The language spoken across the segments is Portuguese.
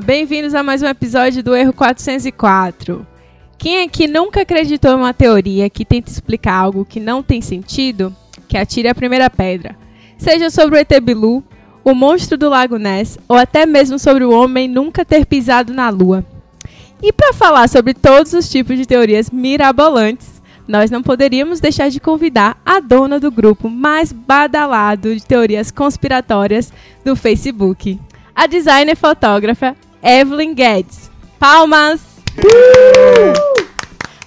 Bem-vindos a mais um episódio do Erro 404. Quem aqui nunca acreditou em uma teoria que tenta explicar algo que não tem sentido, que atire a primeira pedra. Seja sobre o ET Bilu, o monstro do Lago Ness, ou até mesmo sobre o homem nunca ter pisado na Lua. E para falar sobre todos os tipos de teorias mirabolantes, nós não poderíamos deixar de convidar a dona do grupo mais badalado de teorias conspiratórias do Facebook, a designer fotógrafa Evelyn Guedes. Palmas! Uh!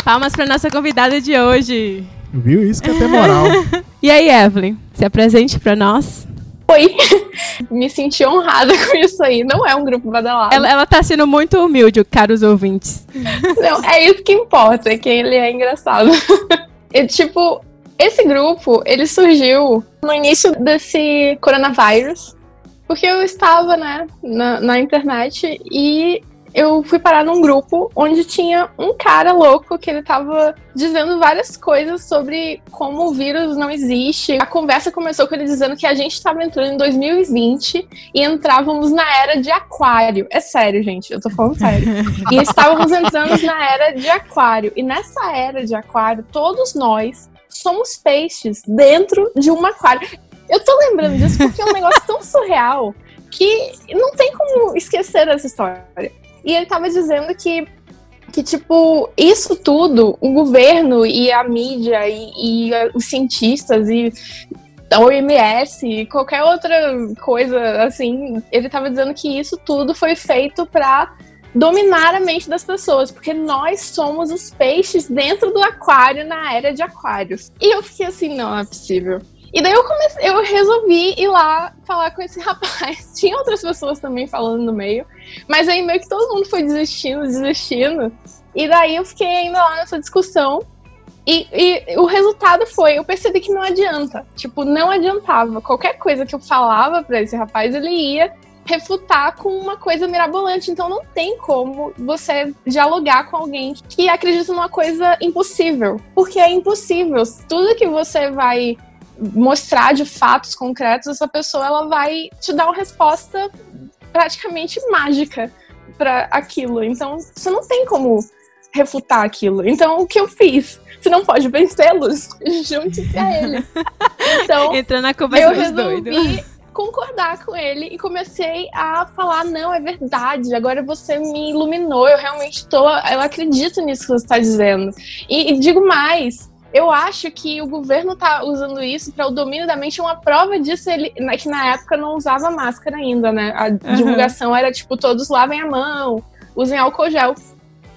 Palmas para nossa convidada de hoje. Viu? Isso que é ter moral. e aí, Evelyn, se apresente para nós. Oi! Me senti honrada com isso aí. Não é um grupo badalado. Ela, ela tá sendo muito humilde, caros ouvintes. Não, é isso que importa, é que ele é engraçado. E, tipo, esse grupo, ele surgiu no início desse coronavírus, porque eu estava, né, na, na internet e eu fui parar num grupo onde tinha um cara louco que ele tava dizendo várias coisas sobre como o vírus não existe. A conversa começou com ele dizendo que a gente estava entrando em 2020 e entrávamos na era de aquário. É sério, gente, eu tô falando sério. e estávamos entrando na era de aquário. E nessa era de aquário, todos nós somos peixes dentro de um aquário. Eu tô lembrando disso porque é um negócio tão surreal que não tem como esquecer essa história. E ele tava dizendo que, que tipo, isso tudo, o governo e a mídia e, e os cientistas e a OMS e qualquer outra coisa assim, ele tava dizendo que isso tudo foi feito para dominar a mente das pessoas, porque nós somos os peixes dentro do aquário na era de aquários. E eu fiquei assim, não, não é possível. E daí eu comecei, eu resolvi ir lá falar com esse rapaz. Tinha outras pessoas também falando no meio, mas aí meio que todo mundo foi desistindo, desistindo. E daí eu fiquei ainda lá nessa discussão. E, e, o resultado foi, eu percebi que não adianta. Tipo, não adiantava. Qualquer coisa que eu falava para esse rapaz, ele ia refutar com uma coisa mirabolante. Então não tem como você dialogar com alguém que acredita numa coisa impossível. Porque é impossível. Tudo que você vai mostrar de fatos concretos, essa pessoa ela vai te dar uma resposta praticamente mágica para aquilo. Então, você não tem como refutar aquilo. Então, o que eu fiz? Você não pode vencê-los, junte-se a eles. Então, Entra na conversa eu resolvi concordar com ele e comecei a falar: não, é verdade, agora você me iluminou, eu realmente estou, eu acredito nisso que você está dizendo. E, e digo mais, eu acho que o governo tá usando isso para o domínio da mente. Uma prova disso ele, que na época não usava máscara ainda, né? A uhum. divulgação era tipo todos lavem a mão, usem álcool gel.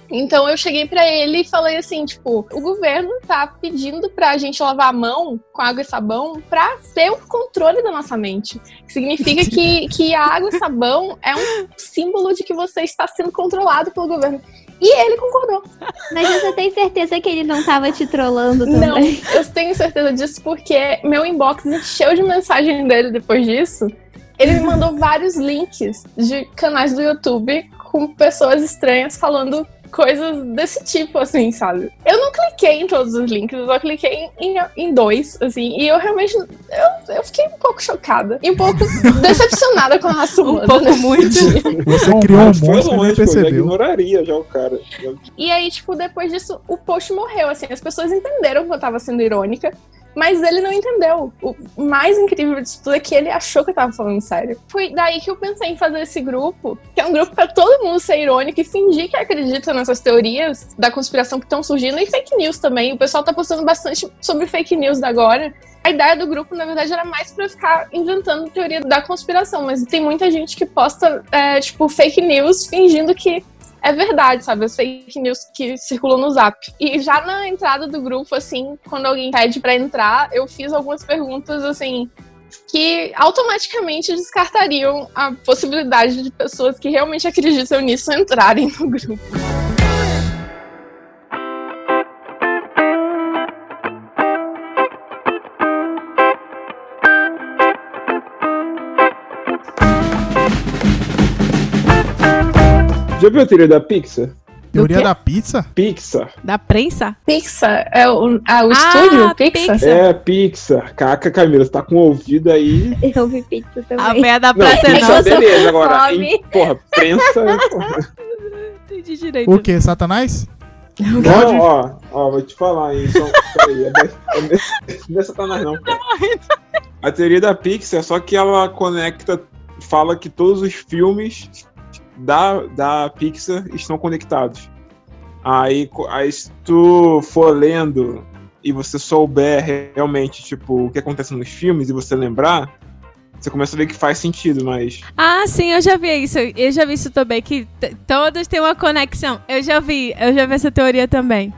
Então eu cheguei para ele e falei assim, tipo, o governo tá pedindo pra gente lavar a mão com água e sabão pra ter o controle da nossa mente. Significa que, que a água e sabão é um símbolo de que você está sendo controlado pelo governo. E ele concordou. Mas você tem certeza que ele não tava te trollando também? Não, eu tenho certeza disso porque meu inbox encheu de mensagem dele depois disso. Ele me mandou vários links de canais do YouTube com pessoas estranhas falando coisas desse tipo, assim, sabe? Eu não cliquei em todos os links, eu só cliquei em, em, dois, assim, e eu realmente eu, eu fiquei um pouco chocada e um pouco decepcionada com a raça humana. Um pouco muito. Você criou um monstro e nem percebeu. Eu ignoraria já o cara. E aí, tipo, depois disso, o post morreu, assim, as pessoas entenderam que eu tava sendo irônica, mas ele não entendeu. O mais incrível disso tudo é que ele achou que eu tava falando sério. Foi daí que eu pensei em fazer esse grupo, que é um grupo para todo mundo ser irônico e fingir que acredita nessas teorias da conspiração que estão surgindo e fake news também. O pessoal tá postando bastante sobre fake news agora. A ideia do grupo, na verdade, era mais para ficar inventando teoria da conspiração, mas tem muita gente que posta, é, tipo, fake news fingindo que é verdade, sabe? As fake news que circulam no zap. E já na entrada do grupo, assim, quando alguém pede para entrar, eu fiz algumas perguntas, assim, que automaticamente descartariam a possibilidade de pessoas que realmente acreditam nisso entrarem no grupo. Já viu a trilha da Pixar? Teoria quê? da pizza? Pixar. Da prensa? Pixar é o, ah, o Ah, estúdio Pixar. Pixar. É, Pixar. Caca, Camila, você tá com o ouvido aí. Eu vi pizza A também. véia da Não, praça é Pixar, nossa. beleza. Agora, em, porra, prensa. Porra. Entendi direito. O que? Satanás? Não, ó, ó, vou te falar, hein. Então, peraí, é, é, não é Satanás, não. cara. A teoria da Pixar, só que ela conecta, fala que todos os filmes da, da Pixar estão conectados. Aí, aí se tu for lendo e você souber realmente, tipo, o que acontece nos filmes e você lembrar, você começa a ver que faz sentido, mas. Ah, sim, eu já vi isso. Eu já vi isso também, que todos têm uma conexão. Eu já vi, eu já vi essa teoria também.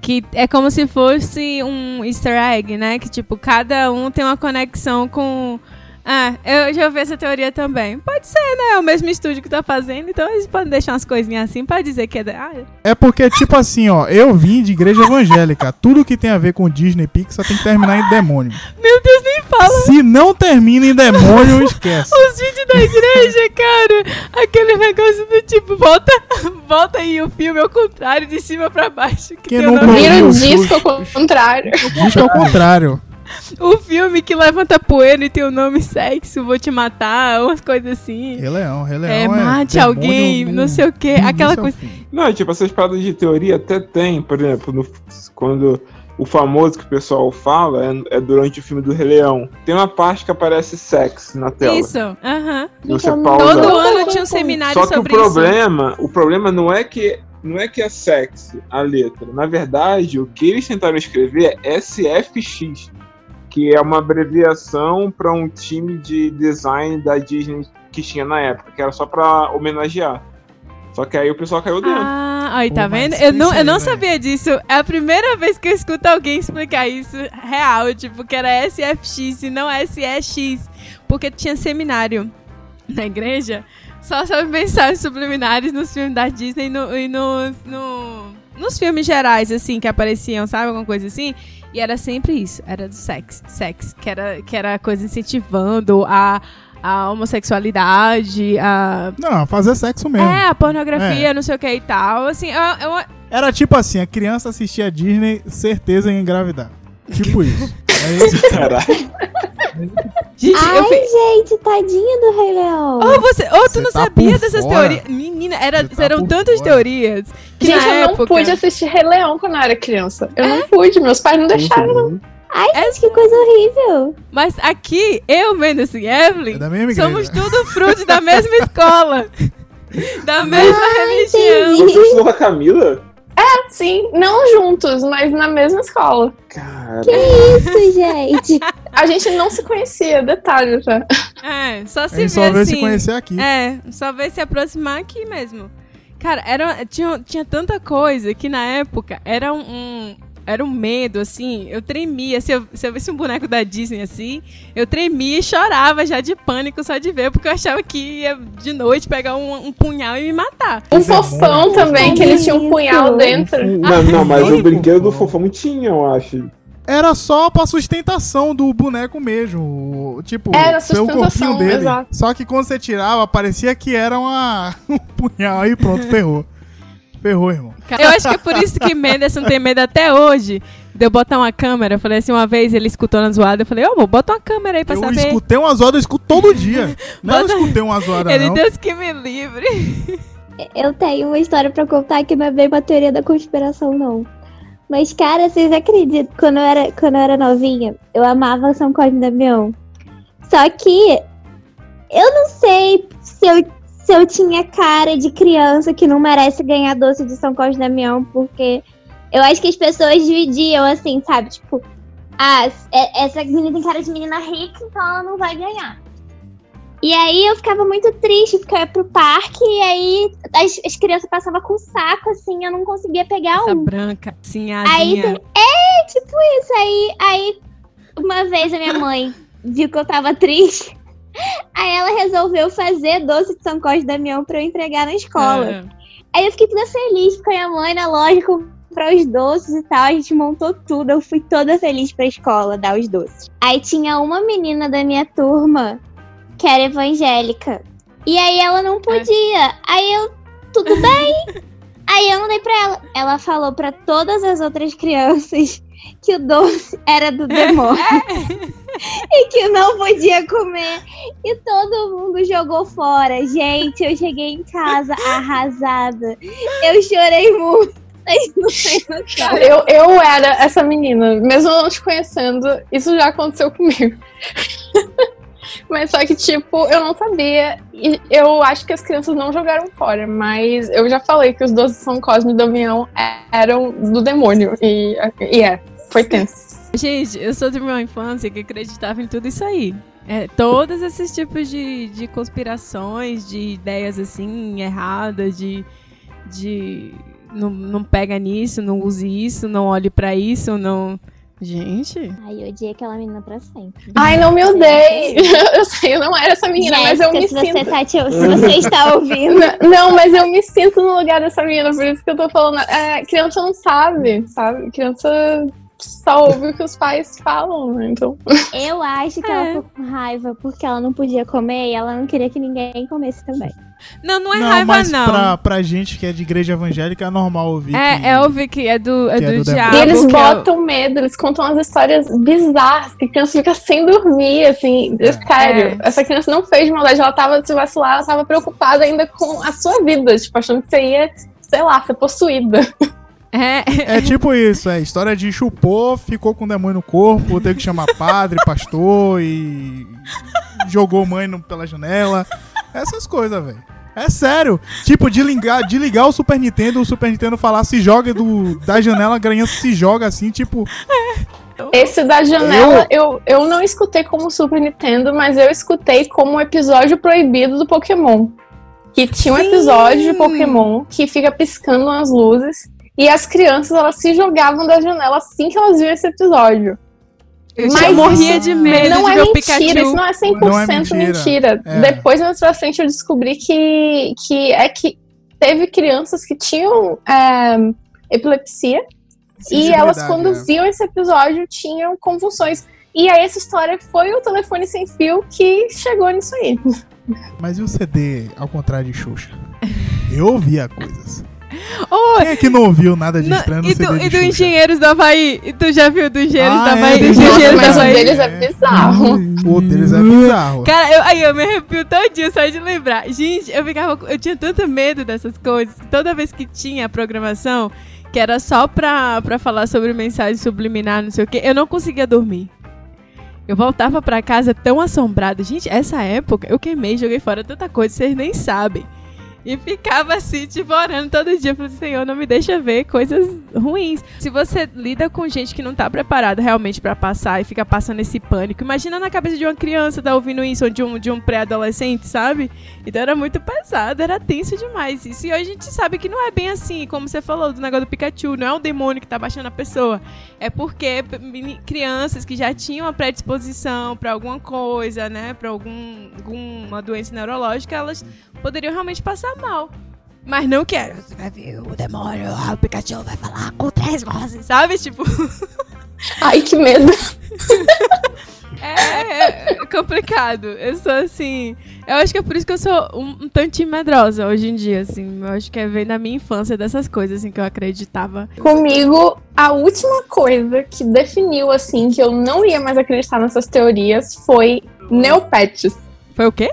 Que é como se fosse um easter egg, né? Que, tipo, cada um tem uma conexão com... Ah, eu já vi essa teoria também. Pode ser, né? É o mesmo estúdio que tá fazendo, então eles podem deixar umas coisinhas assim pra dizer que é... da- Ah, É porque, tipo assim, ó, eu vim de igreja evangélica. Tudo que tem a ver com Disney Pixar tem que terminar em demônio. meu Deus, nem fala! Se não termina em demônio, esquece. Os vídeos da igreja, cara. Aquele negócio do tipo, volta, volta aí o filme ao contrário, de cima pra baixo. Que Quem o nunca nome- Vira o o disco ao contrário. Diz ao contrário. O filme que levanta poeira e tem o nome sexo, vou te matar, umas coisas assim. Rei Leão, Rei Leão. É, mate demônio alguém, não sei o início aquela ao coisa. fim. Não, tipo, essas paradas de teoria até tem, por exemplo, no- quando o famoso que o pessoal fala é, é durante o filme do Rei Leão. Tem uma parte que aparece sexo na tela. Isso, aham. Você Então, pausa. Todo ano tinha um seminário Só que o sobre isso. problema, o problema não é que não é que é sexo a letra. Na verdade, o que eles tentaram escrever é SFX, que é uma abreviação para um time de design da Disney que tinha na época, que era só para homenagear. Só que aí o pessoal caiu dentro. Ah, aí tá Pô, vendo? Eu não, eu não sabia disso. É a primeira vez que eu escuto alguém explicar isso real, tipo, que era SFX e não SEX. Porque tinha seminário na igreja só sobre mensagens subliminares nos filmes da Disney e, no- e nos, no- nos filmes gerais, assim, que apareciam, sabe? Alguma coisa assim. E era sempre isso, era do sexo, sexo, que era, que era coisa incentivando a, a homossexualidade, a Não, fazer sexo mesmo. é, a pornografia, não sei o que e tal. Assim, eu, eu- Era tipo assim, a criança assistia a Disney, certeza em engravidar. Tipo isso. É. Caralho. gente, Ai, eu gente, tadinha do Rei Leão. Oh, você, oh, tu Você não tá sabia dessas fora. teorias? Menina, era, tá eram tantas fora. teorias que Gente, eu época... não pude assistir Rei Leão quando eu era criança. Eu não pude, meus pais não deixaram. Ai, É gente, que coisa horrível. Mas aqui, eu vendo assim, Evelyn, É da mesma igreja. somos tudo fruto da mesma escola. da mesma religião. entendi. Você estudou com Camila? Sim, não juntos, mas na mesma escola. Cara. Isso, gente. A gente não se conhecia, detalhe, tá? É, só A se gente vê só veio assim. se conhecer aqui. É, só veio se aproximar aqui mesmo. Cara, era, tinha, tinha tanta coisa que na época era um, um- era um medo, assim. Eu tremia. Se eu, se eu visse um boneco da Disney assim, eu tremia e chorava já de pânico só de ver, porque eu achava que ia de noite pegar um, um punhal e me matar. Um Mas é fofão também, que ele tinha um punhal dentro. Não, não, mas sim. o brinquedo do fofão tinha, eu acho. Era só pra sustentação do boneco mesmo. Tipo, Era sustentação, corpinho dele. exato. Só que quando você tirava, parecia que era uma... um punhal e pronto, ferrou. Ferrou, irmão. Eu acho que é por isso que Menderson tem medo até hoje de eu botar uma câmera. Eu falei assim, uma vez ele escutou na zoada, eu falei, ô, amor, bota uma câmera aí pra eu saber. escutei uma zoada, eu escuto todo dia. Não Bota- eu escutei uma zoada, Ele, não. Deus que me livre. Eu tenho uma história pra contar que não é bem uma teoria da conspiração, não. Mas, cara, vocês acreditam? Quando eu era, quando eu era novinha, eu amava São Cosme e Damião. Só que eu não sei se eu, se eu tinha cara de criança que não merece ganhar doce de São Cosme e Damião, porque eu acho que as pessoas dividiam assim, sabe? Tipo, ah, é- essa menina tem cara de menina rica, então ela não vai ganhar. E aí eu ficava muito triste, porque eu ia pro parque e aí as, as crianças passavam com saco, assim, eu não conseguia pegar Essa um. branca, assim, Aí, é, tipo isso, aí, aí uma vez a minha mãe viu que eu tava triste, aí ela resolveu fazer doce de São Cosme e Damião pra eu entregar na escola. Ah, Aí eu fiquei toda feliz com a minha mãe na loja comprar os doces e tal. A gente montou tudo. Eu fui toda feliz pra escola dar os doces. Aí tinha uma menina da minha turma que era evangélica. E aí ela não podia. Aí eu, tudo bem. Aí eu mandei pra ela. Ela falou pra todas as outras crianças que o doce era do demônio. e que não podia comer. E todo mundo jogou fora. Gente, eu cheguei em casa arrasada. Eu chorei muito. Eu, eu era essa menina, mesmo não te conhecendo, isso já aconteceu comigo. mas só que, tipo, eu não sabia. E eu acho que as crianças não jogaram fora, mas eu já falei que os doces São Cosme e Damião eram do demônio. E, e é, foi tenso. Gente, eu sou de uma infância que acreditava em tudo isso aí. É, todos esses tipos de, de conspirações, de ideias assim, erradas, de. de não, não pega nisso, não use isso, não olhe pra isso, não. Gente. Ai, eu odiei aquela menina pra sempre. Ai, não me odeie! Eu sei, eu não era essa menina, mas eu me se sinto. Você tá te- se você está ouvindo. Não, mas eu me sinto no lugar dessa menina, por isso que eu tô falando. É, criança não sabe, sabe? Criança só ouve o que os pais falam, né? Então. Eu acho que É. ela ficou com raiva porque ela não podia comer e ela não queria que ninguém comesse também. Não, não é não, raiva, mas não. Pra, pra gente que é de igreja evangélica é normal ouvir. que- É, é ouvir que é do, é que é do, do diabo. E eles é botam medo, eles contam umas histórias bizarras, que a criança fica sem dormir, assim. Sério, essa criança não fez maldade, ela tava, se vacilar, ela tava preocupada ainda com a sua vida, tipo, achando que você ia, sei lá, ser possuída. É, É tipo isso, é história de chupou, ficou com o demônio no corpo, teve que chamar padre, pastor e jogou mãe no- pela janela. Essas coisas, velho. É sério. Tipo, de ligar, de ligar o Super Nintendo, o Super Nintendo falar se joga do, da janela, a criança se joga assim, tipo. Esse da janela, eu, eu não escutei como Super Nintendo, mas eu escutei como um episódio proibido do Pokémon. Que tinha um Sim. episódio de Pokémon que fica piscando as luzes. E as crianças, elas se jogavam da janela assim que elas viam esse episódio. eu Mas morria de medo não de é ver o mentira, Pikachu. isso não é 100% Não é mentira. mentira. É. Depois, mais pra frente, eu descobri que, que é que teve crianças que tinham é, epilepsia e elas, sensibilidade, quando é. viam esse episódio, tinham convulsões. E aí, essa história foi o telefone sem fio que chegou nisso aí. Mas e o CD, ao contrário de Xuxa? Eu ouvia coisas. Ô, Quem é que não ouviu nada de estranho no e CD do, de e do? Engenheiros do Havaí? E tu já viu do Engenheiros Ah, do é, Havaí? do do Engenheiros do mas o Havaí? deles é bizarro. O deles é bizarro. Cara, eu, aí eu me arrepio todinho só de lembrar. Gente, eu ficava. Eu tinha tanto medo dessas coisas. Toda vez que tinha a programação, que era só pra, pra falar sobre mensagem subliminar, não sei o quê, eu não conseguia dormir. Eu voltava pra casa tão assombrado. Gente, essa época eu queimei, joguei fora tanta coisa, vocês nem sabem. E ficava assim, tipo, orando todo dia. Falei, Senhor, não me deixa ver coisas ruins. Se você lida com gente que não tá preparada realmente pra passar e fica passando esse pânico, imagina na cabeça de uma criança tá ouvindo isso, ou de um, de um pré-adolescente, sabe? Então era muito pesado, era tenso demais isso. E hoje a gente sabe que não é bem assim, como você falou do negócio do Pikachu, não é um demônio que tá baixando a pessoa. É porque crianças que já tinham uma predisposição pra alguma coisa, né, pra algum, alguma doença neurológica, elas poderiam realmente passar mal. Mas não quero. Você vai ver o demônio, o Pikachu vai falar com três vozes, sabe? Tipo, Ai, que medo. é, é complicado. Eu sou assim. Eu acho que é por isso que eu sou um, um tantinho medrosa hoje em dia, assim. Eu acho que é vem da minha infância dessas coisas, assim, que eu acreditava. Comigo, a última coisa que definiu, assim, que eu não ia mais acreditar nessas teorias foi Neopets. Foi o quê?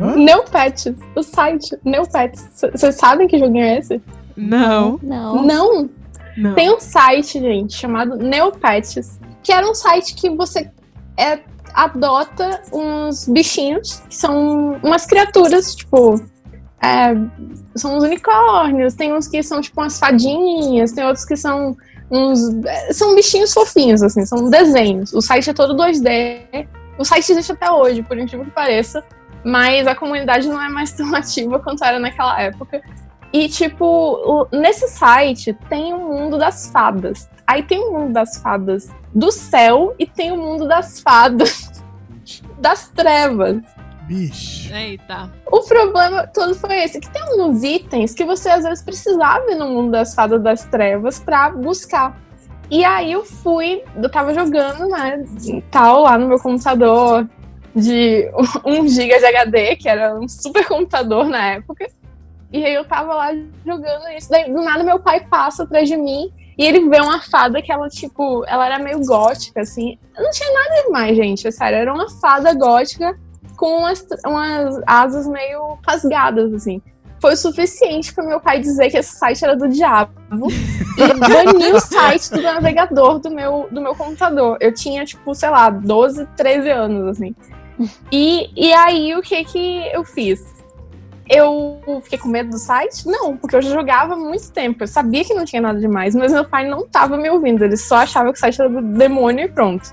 Hã? Neopets, o site Neopets. Vocês sabem que joguinho é esse? Não. Não. Não. Não. Tem um site, gente, chamado Neopets, que era um site que você é, adota uns bichinhos, que são umas criaturas, tipo. é, são uns unicórnios, tem uns que são tipo umas fadinhas, tem outros que são uns. é, São bichinhos fofinhos, assim, são desenhos. O site é todo 2D. O site existe até hoje, por incrível que pareça. Mas a comunidade não é mais tão ativa quanto era naquela época. E, tipo, nesse site tem o mundo das fadas. Aí tem o mundo das fadas do céu e tem o mundo das fadas das trevas. Bicho. Eita. O problema todo foi esse, que tem alguns itens que você às vezes precisava ir no mundo das fadas das trevas pra buscar. E aí eu fui, eu tava jogando, né, tal, lá no meu computador de 1 GB de HD, que era um super computador na época. E aí eu tava lá jogando isso. Daí do nada meu pai passa atrás de mim e ele vê uma fada que ela, tipo, ela era meio gótica, assim. Não tinha nada demais, gente. É sério, era uma fada gótica com umas, umas asas meio rasgadas, assim. Foi o suficiente para meu pai dizer que esse site era do diabo e banir o site do navegador do meu, do meu computador. Eu tinha, tipo, sei lá, 12, 13 anos, assim. E, e aí, o que que eu fiz? Eu fiquei com medo do site? Não, porque eu já jogava há muito tempo. Eu sabia que não tinha nada demais, mas meu pai não tava me ouvindo. Ele só achava que o site era do demônio e pronto.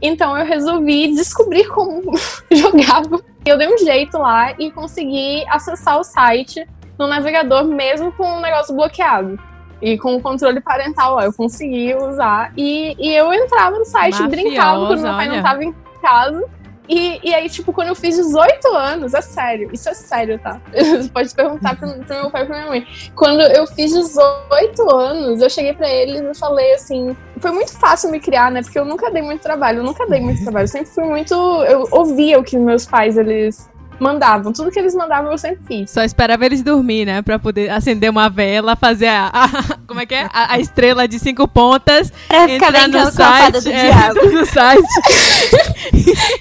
Então eu resolvi descobrir como jogava. Eu dei um jeito lá e consegui acessar o site no navegador, mesmo com o negócio bloqueado. E com o controle parental, ó, eu consegui usar. E, e eu entrava no site, Mafiosa, brincava quando meu pai não olha. tava em casa. E, e aí, tipo, quando eu fiz 18 anos, é sério, isso é sério, tá? Você pode perguntar pro, pro meu pai e pra minha mãe. Quando eu fiz 18 anos, eu cheguei pra eles e falei assim. Foi muito fácil me criar, né? Porque eu nunca dei muito trabalho, eu nunca dei muito trabalho. Eu sempre fui muito. Eu ouvia o que meus pais eles mandavam. Tudo que eles mandavam eu sempre fiz. Só esperava eles dormir, né? Pra poder acender uma vela, fazer a. a- como é que é? A, a estrela de cinco pontas. Pra ficar entrar no site. do é, diabo. entra no site.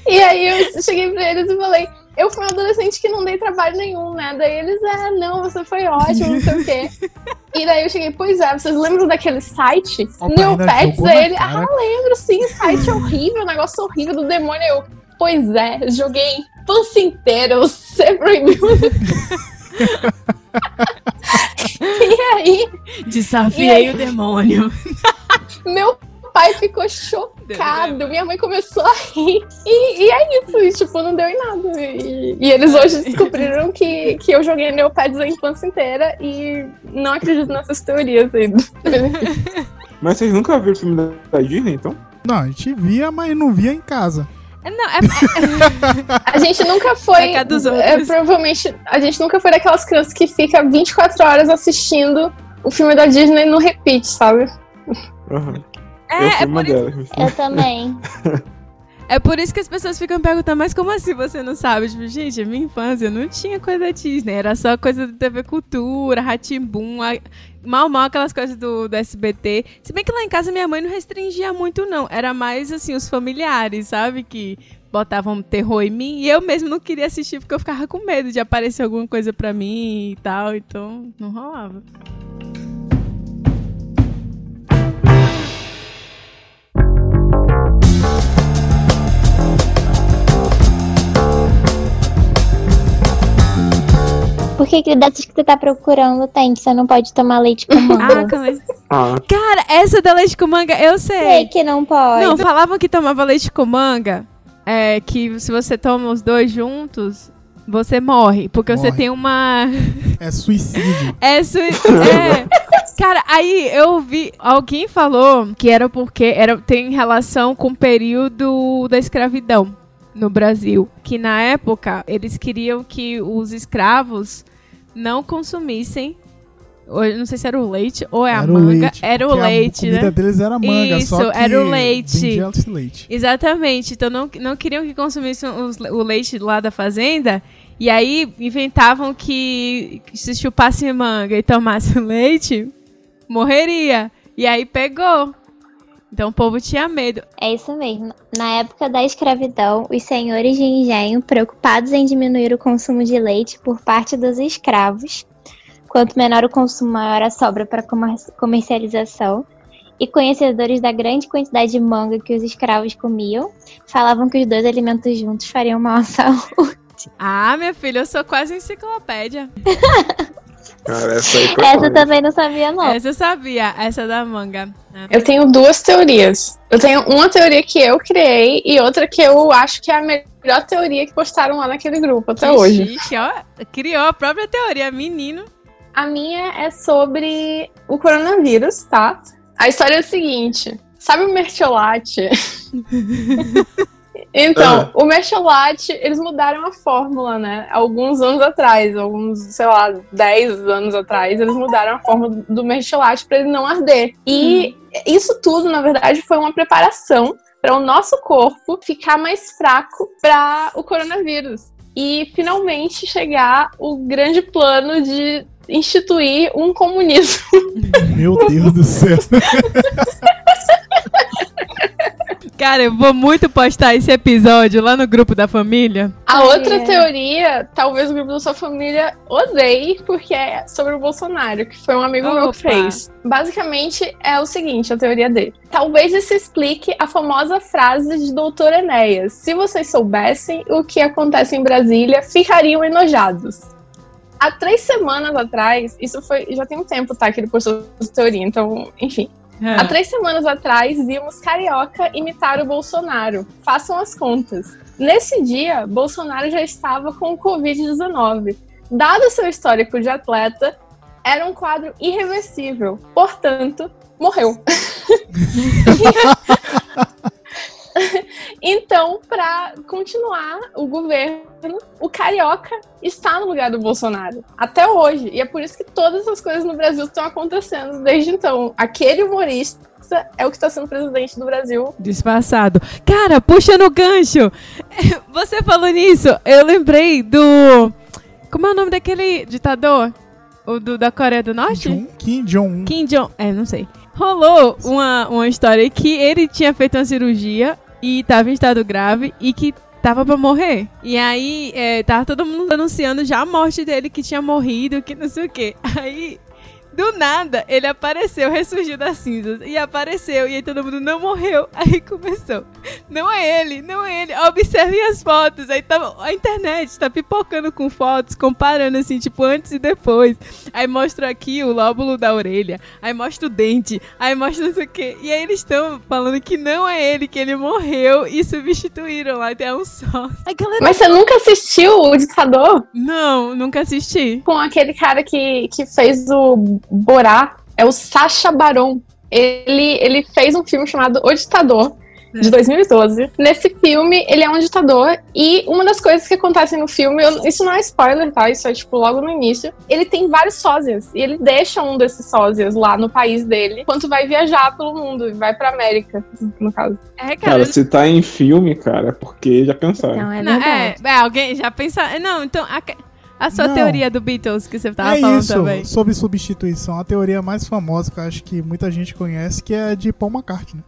E aí eu cheguei pra eles e falei. Eu fui um adolescente que não dei trabalho nenhum, né? Daí eles, ah, não, você foi ótimo, não sei o quê. E daí eu cheguei, pois é, vocês lembram daquele site? Neopets? jogou Aí ele, ah, lembro sim, site horrível, negócio horrível do demônio. Eu, pois é, joguei infância inteira, você proibiu. e aí, Desafiei o demônio. meu pai ficou chocado, minha mãe começou a rir. E, e é isso, e, tipo, não deu em nada. E, e eles hoje descobriram que, que eu joguei Neopets a infância inteira e não acredito nessas teorias ainda. Mas vocês nunca viram o filme da- da Disney, então? Não, a gente via, mas não via em casa. Não, é, A gente nunca foi. É, provavelmente, a gente nunca foi daquelas crianças que fica 24 horas assistindo o filme da Disney no repeat, sabe? Eu é, fui é, por. Eu também. é por isso que as pessoas ficam perguntando, mas como assim você não sabe? Tipo, gente, minha infância não tinha coisa da Disney, era só coisa do TV Cultura, Ratimbum, a... mal mal aquelas coisas do, do SBT. Se bem que lá em casa minha mãe não restringia muito, não. Era mais assim, os familiares, sabe? Que botavam terror em mim. E eu mesmo não queria assistir porque eu ficava com medo de aparecer alguma coisa pra mim e tal. Então, não rolava. Por que que dessas que você tá procurando tem que você não pode tomar leite com Ah, manga? calma. Ah, Cara, essa da leite com manga, eu sei. Sei que não pode. Não, falavam que tomava leite com manga, é, que se você toma os dois juntos, você morre. Porque você Morre. tem uma. É suicídio. É, sui- é. Cara, aí eu vi. Alguém falou que era porque era, tem relação com o período da escravidão no Brasil. Que na época eles queriam que os escravos não consumissem. não sei se era o leite ou é a Era o manga. leite. Era o leite, A comida né? deles era manga, Isso, só que era o leite. esse leite. Exatamente. Então não, não queriam que consumissem o leite lá da fazenda. E aí inventavam que se chupasse manga e tomasse leite, morreria. E aí pegou. Então o povo tinha medo. É isso mesmo. Na época da escravidão, os senhores de engenho, preocupados em diminuir o consumo de leite por parte dos escravos, quanto menor o consumo, maior a sobra para comer- comercialização, e conhecedores da grande quantidade de manga que os escravos comiam, falavam que os dois alimentos juntos fariam mal à saúde. Ah, minha filha, eu sou quase enciclopédia. cara, essa aí foi Essa também não sabia, não. Essa eu sabia, essa da manga. Eu tenho duas teorias. Eu tenho uma teoria que eu criei e outra que eu acho que é a melhor teoria que postaram lá naquele grupo até Que hoje. chique, ó. Criou a própria teoria, menino. A minha é sobre o coronavírus, tá? A história é a seguinte: sabe o mertiolate? então, o mertiolate, eles mudaram a fórmula, né? Alguns anos atrás, alguns, sei lá, 10 anos atrás, eles mudaram a fórmula do mertiolate para ele não arder. E isso tudo, na verdade, foi uma preparação para o nosso corpo ficar mais fraco para o coronavírus. E finalmente chegar o grande plano de instituir um comunismo. Meu Deus do céu. Cara, eu vou muito postar esse episódio lá no grupo da família. A outra É. teoria, talvez o grupo da sua família odeie, porque é sobre o Bolsonaro, que foi um amigo meu que Opa. fez. Basicamente, é o seguinte, a teoria dele. Talvez isso explique a famosa frase de Doutor Enéas. Se vocês soubessem o que acontece em Brasília, ficariam enojados. Há três semanas atrás, isso foi. Já tem um tempo, tá? Que ele postou essa teoria, então, enfim. Há três semanas atrás, vimos Carioca imitar o Bolsonaro. Façam as contas. Nesse dia, Bolsonaro já estava com o Covid-19. Dado seu histórico de atleta, era um quadro irreversível. Portanto, morreu. então, para continuar o governo, o Carioca está no lugar do Bolsonaro. Até hoje. E é por isso que todas as coisas no Brasil estão acontecendo desde então. Aquele humorista é o que está sendo presidente do Brasil. Disfarçado. Cara, puxando o gancho. Você falou nisso, eu lembrei do. Como é o nome daquele ditador? O do, da Coreia do Norte? Jong- Kim Jong-un. Kim Jong. É, não sei. Rolou uma, uma história que ele tinha feito uma cirurgia e tava em estado grave e que tava pra morrer. E aí, é, tava todo mundo anunciando já a morte dele, que tinha morrido, que não sei o quê. Aí. Do nada, ele apareceu, ressurgiu das cinzas. E apareceu, e aí todo mundo não morreu. Aí começou. Não é ele, não é ele. Observem as fotos. Aí tá, a internet tá pipocando com fotos, comparando assim, tipo, antes e depois. Aí mostra aqui o lóbulo da orelha. Aí mostra o dente. Aí mostra não sei o quê. E aí eles estão falando que não é ele, que ele morreu e substituíram lá. Tem um só. Galera. Mas você nunca assistiu o Ditador? Não, nunca assisti. Com aquele cara que, que fez o Borá, é o Sacha Baron. Ele, ele fez um filme chamado O Ditador, de 2012. Nesse filme, ele é um ditador, e uma das coisas que acontecem no filme, eu- isso não é spoiler, tá? Isso é tipo logo no início. Ele tem vários sósias, e ele deixa um desses sósias lá no país dele, enquanto vai viajar pelo mundo, e vai pra América, no caso. É, cara. Cara, se tá em filme, cara, é porque já pensaram. Então, é Não, é, é, alguém já pensa. Não, então a, a sua Não. teoria do Beatles que você tava é falando isso, também. sobre substituição. A teoria mais famosa que eu acho que muita gente conhece, que é a de Paul McCartney.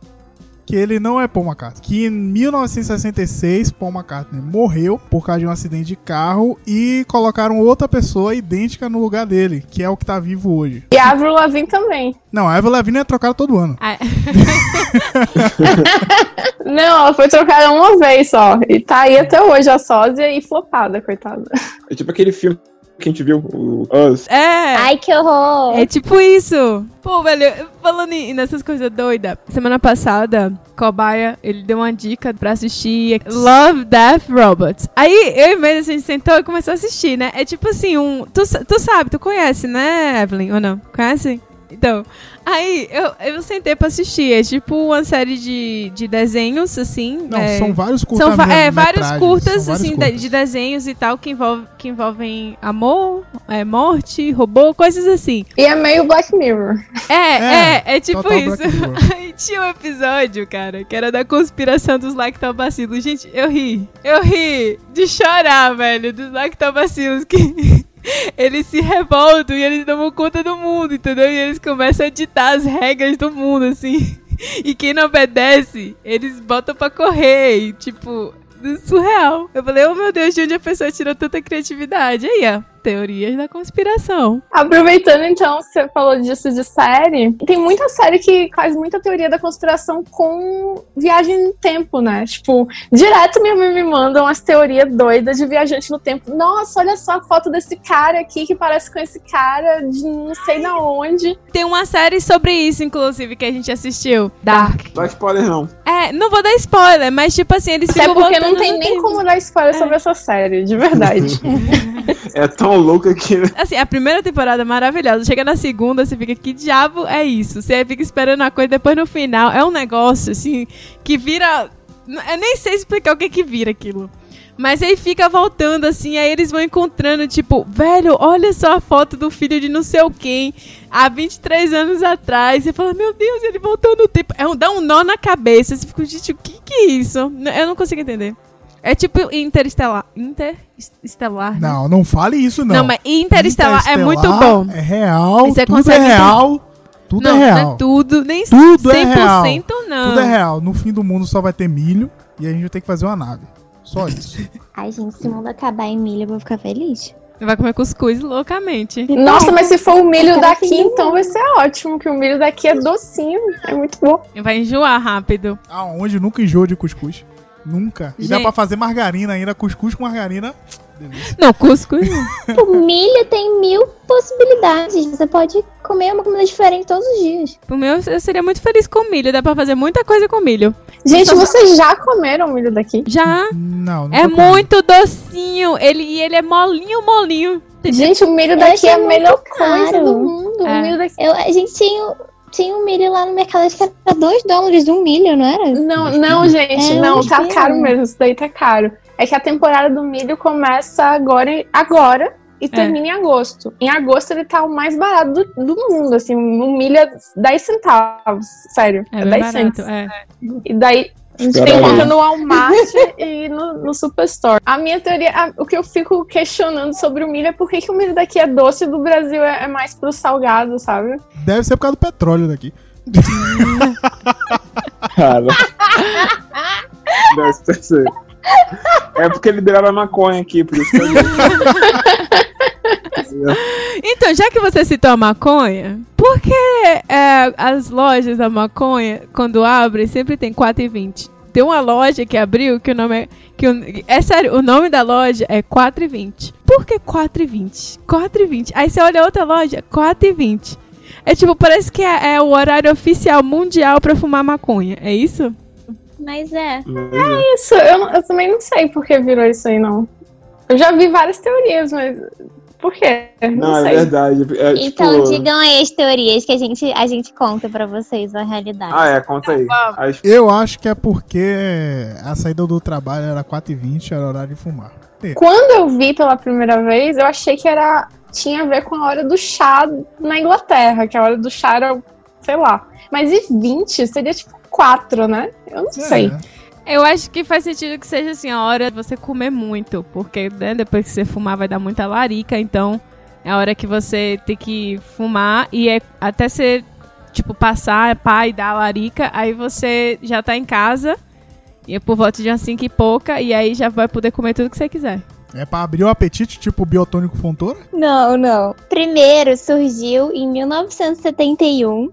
Que ele não é Paul McCartney. Que em 1966, Paul McCartney morreu por causa de um acidente de carro e colocaram outra pessoa idêntica no lugar dele, que é o que tá vivo hoje. E a Avril Lavigne também. Não, a Eva Lavigne é trocada todo ano. Ah, Não, ela foi trocada uma vez só, e tá aí até hoje a sósia e flopada, coitada. É tipo aquele filme que a gente viu, o Us. é. Ai, que horror! É tipo isso. Pô, velho, falando em- nessas coisas doidas, semana passada, Cobaia, ele deu uma dica pra assistir Love, Death, Robots. Aí, eu e Meire, a gente sentou e começou a assistir, né? É tipo assim, um... Tu, tu sabe, tu conhece, né, Evelyn? Ou não? Conhece? Então, aí, eu, eu sentei pra assistir. É tipo uma série de, de desenhos, assim. Não, é, são vários curtas São é, vários curtas, vários assim, de- curtas. de desenhos e tal, que, envolve, que envolvem amor, é, morte, robô, coisas assim. E é meio Black Mirror. É, é, é, tipo total isso. Aí tinha um episódio, cara, que era da conspiração dos lactobacilos. Gente, eu ri. Eu ri de chorar, velho, dos lactobacilos que eles se revoltam e eles tomam conta do mundo, entendeu? E eles começam a ditar as regras do mundo, assim. E quem não obedece, eles botam pra correr. E, tipo, surreal. Eu falei, oh meu Deus, de onde a pessoa tirou tanta criatividade? Aí, ó, teorias da conspiração. Aproveitando então que você falou disso de série, tem muita série que faz muita teoria da conspiração com viagem no tempo, né? Tipo, direto mãe me manda umas teorias doidas de viajante no tempo. Nossa, olha só a foto desse cara aqui que parece com esse cara de não sei na onde. Tem uma série sobre isso, inclusive, que a gente assistiu. Dark. Dá spoiler não. É, não vou dar spoiler, mas tipo assim, eles Até ficam porque não tem nem tempo. como dar spoiler sobre essa série, de verdade. É tão louca que. Assim, a primeira temporada é maravilhosa. Chega na segunda, você fica, que diabo é isso? Você fica esperando a coisa, depois no final é um negócio, assim, que vira. Eu nem sei explicar o que que vira aquilo. Mas aí fica voltando, assim, aí eles vão encontrando, tipo, velho, olha só a foto do filho de não sei quem, há 23 anos atrás. Você fala, meu Deus, ele voltou no tempo. É dá um nó na cabeça. Você fica, gente, o que que é isso? Eu não consigo entender. É tipo Interestelar. Interestelar. né? Não, não fale isso, não. Não, mas Interestelar, é muito bom. É real, você tudo é real. Tudo não, é real. não é tudo, nem Tudo 100% é real. não. Tudo é real. No fim do mundo só vai ter milho e a gente vai ter que fazer uma nave. Só isso. Ai, gente, se o mundo acabar em milho, eu vou ficar feliz. Vai comer cuscuz loucamente. Nossa, mas se for o milho daqui, então vai ser ótimo, que o milho daqui é docinho, é muito bom. Vai enjoar rápido. Aonde nunca enjoa de cuscuz. Nunca. E dá Gente. pra fazer margarina ainda. Cuscuz com margarina. Delícia. Não, cuscuz não. O milho tem mil possibilidades. Você pode comer uma comida diferente todos os dias. O meu, eu seria muito feliz com milho. Dá pra fazer muita coisa com milho. Gente, vocês já comeram milho daqui? Já. Não, não É muito docinho. Ele, e ele é molinho, molinho. Gente, o milho daqui achei é a melhor caro. coisa do mundo. É. O milho daqui... Eu, a gente tinha, tinha um milho lá no mercado, acho que era 2 dólares um milho, não era? Não, não, gente, É, não, tá caro é. mesmo, isso daí tá caro. É que a temporada do milho começa agora, e- agora e termina em agosto. Em agosto ele tá o mais barato do, do mundo, assim, um milho é 10 centavos, sério, É é, bem 10 barato. centos. É. E daí tem Caralho. muito no Walmart e no, no Superstore. A minha teoria, a- o que eu fico questionando sobre o milho é por que, que o milho daqui é doce e do Brasil é, é mais pro salgado, sabe? Deve ser por causa do petróleo daqui. Cara. Deve ser. É porque liberaram a maconha aqui, por isso que eu Então, já que você citou a maconha, por que é, as lojas da maconha, quando abrem, sempre tem 4,20? Tem uma loja que abriu que o nome é. Que o, é sério, o nome da loja é 4,20. Por que 4,20? 4,20. Aí você olha outra loja, 4,20. É tipo, parece que é, é o horário oficial mundial pra fumar maconha. É isso? Mas é. Isso, eu, eu também não sei por que virou isso aí, não. Eu já vi várias teorias, mas por quê? Não, Não, é verdade. É, Então tipo... digam aí as teorias que a gente, a gente conta pra vocês a realidade. Ah, é, conta aí. As- Eu acho que é porque a saída do trabalho era 4h20, era horário de fumar. Quando eu vi pela primeira vez, eu achei que era tinha a ver com a hora do chá na Inglaterra, que a hora do chá era, sei lá. Mas e 20 seria tipo 4, né? Eu não sei. Eu acho que faz sentido que seja assim, a hora de você comer muito. Porque né, depois que você fumar vai dar muita larica, então é a hora que você tem que fumar e é até você, tipo, passar, pá, e dar a larica, aí você já tá em casa, e é por volta de umas 5 e pouca, e aí já vai poder comer tudo que você quiser. É pra abrir o apetite, tipo biotônico fontoura? Não, não. Primeiro surgiu em 1971,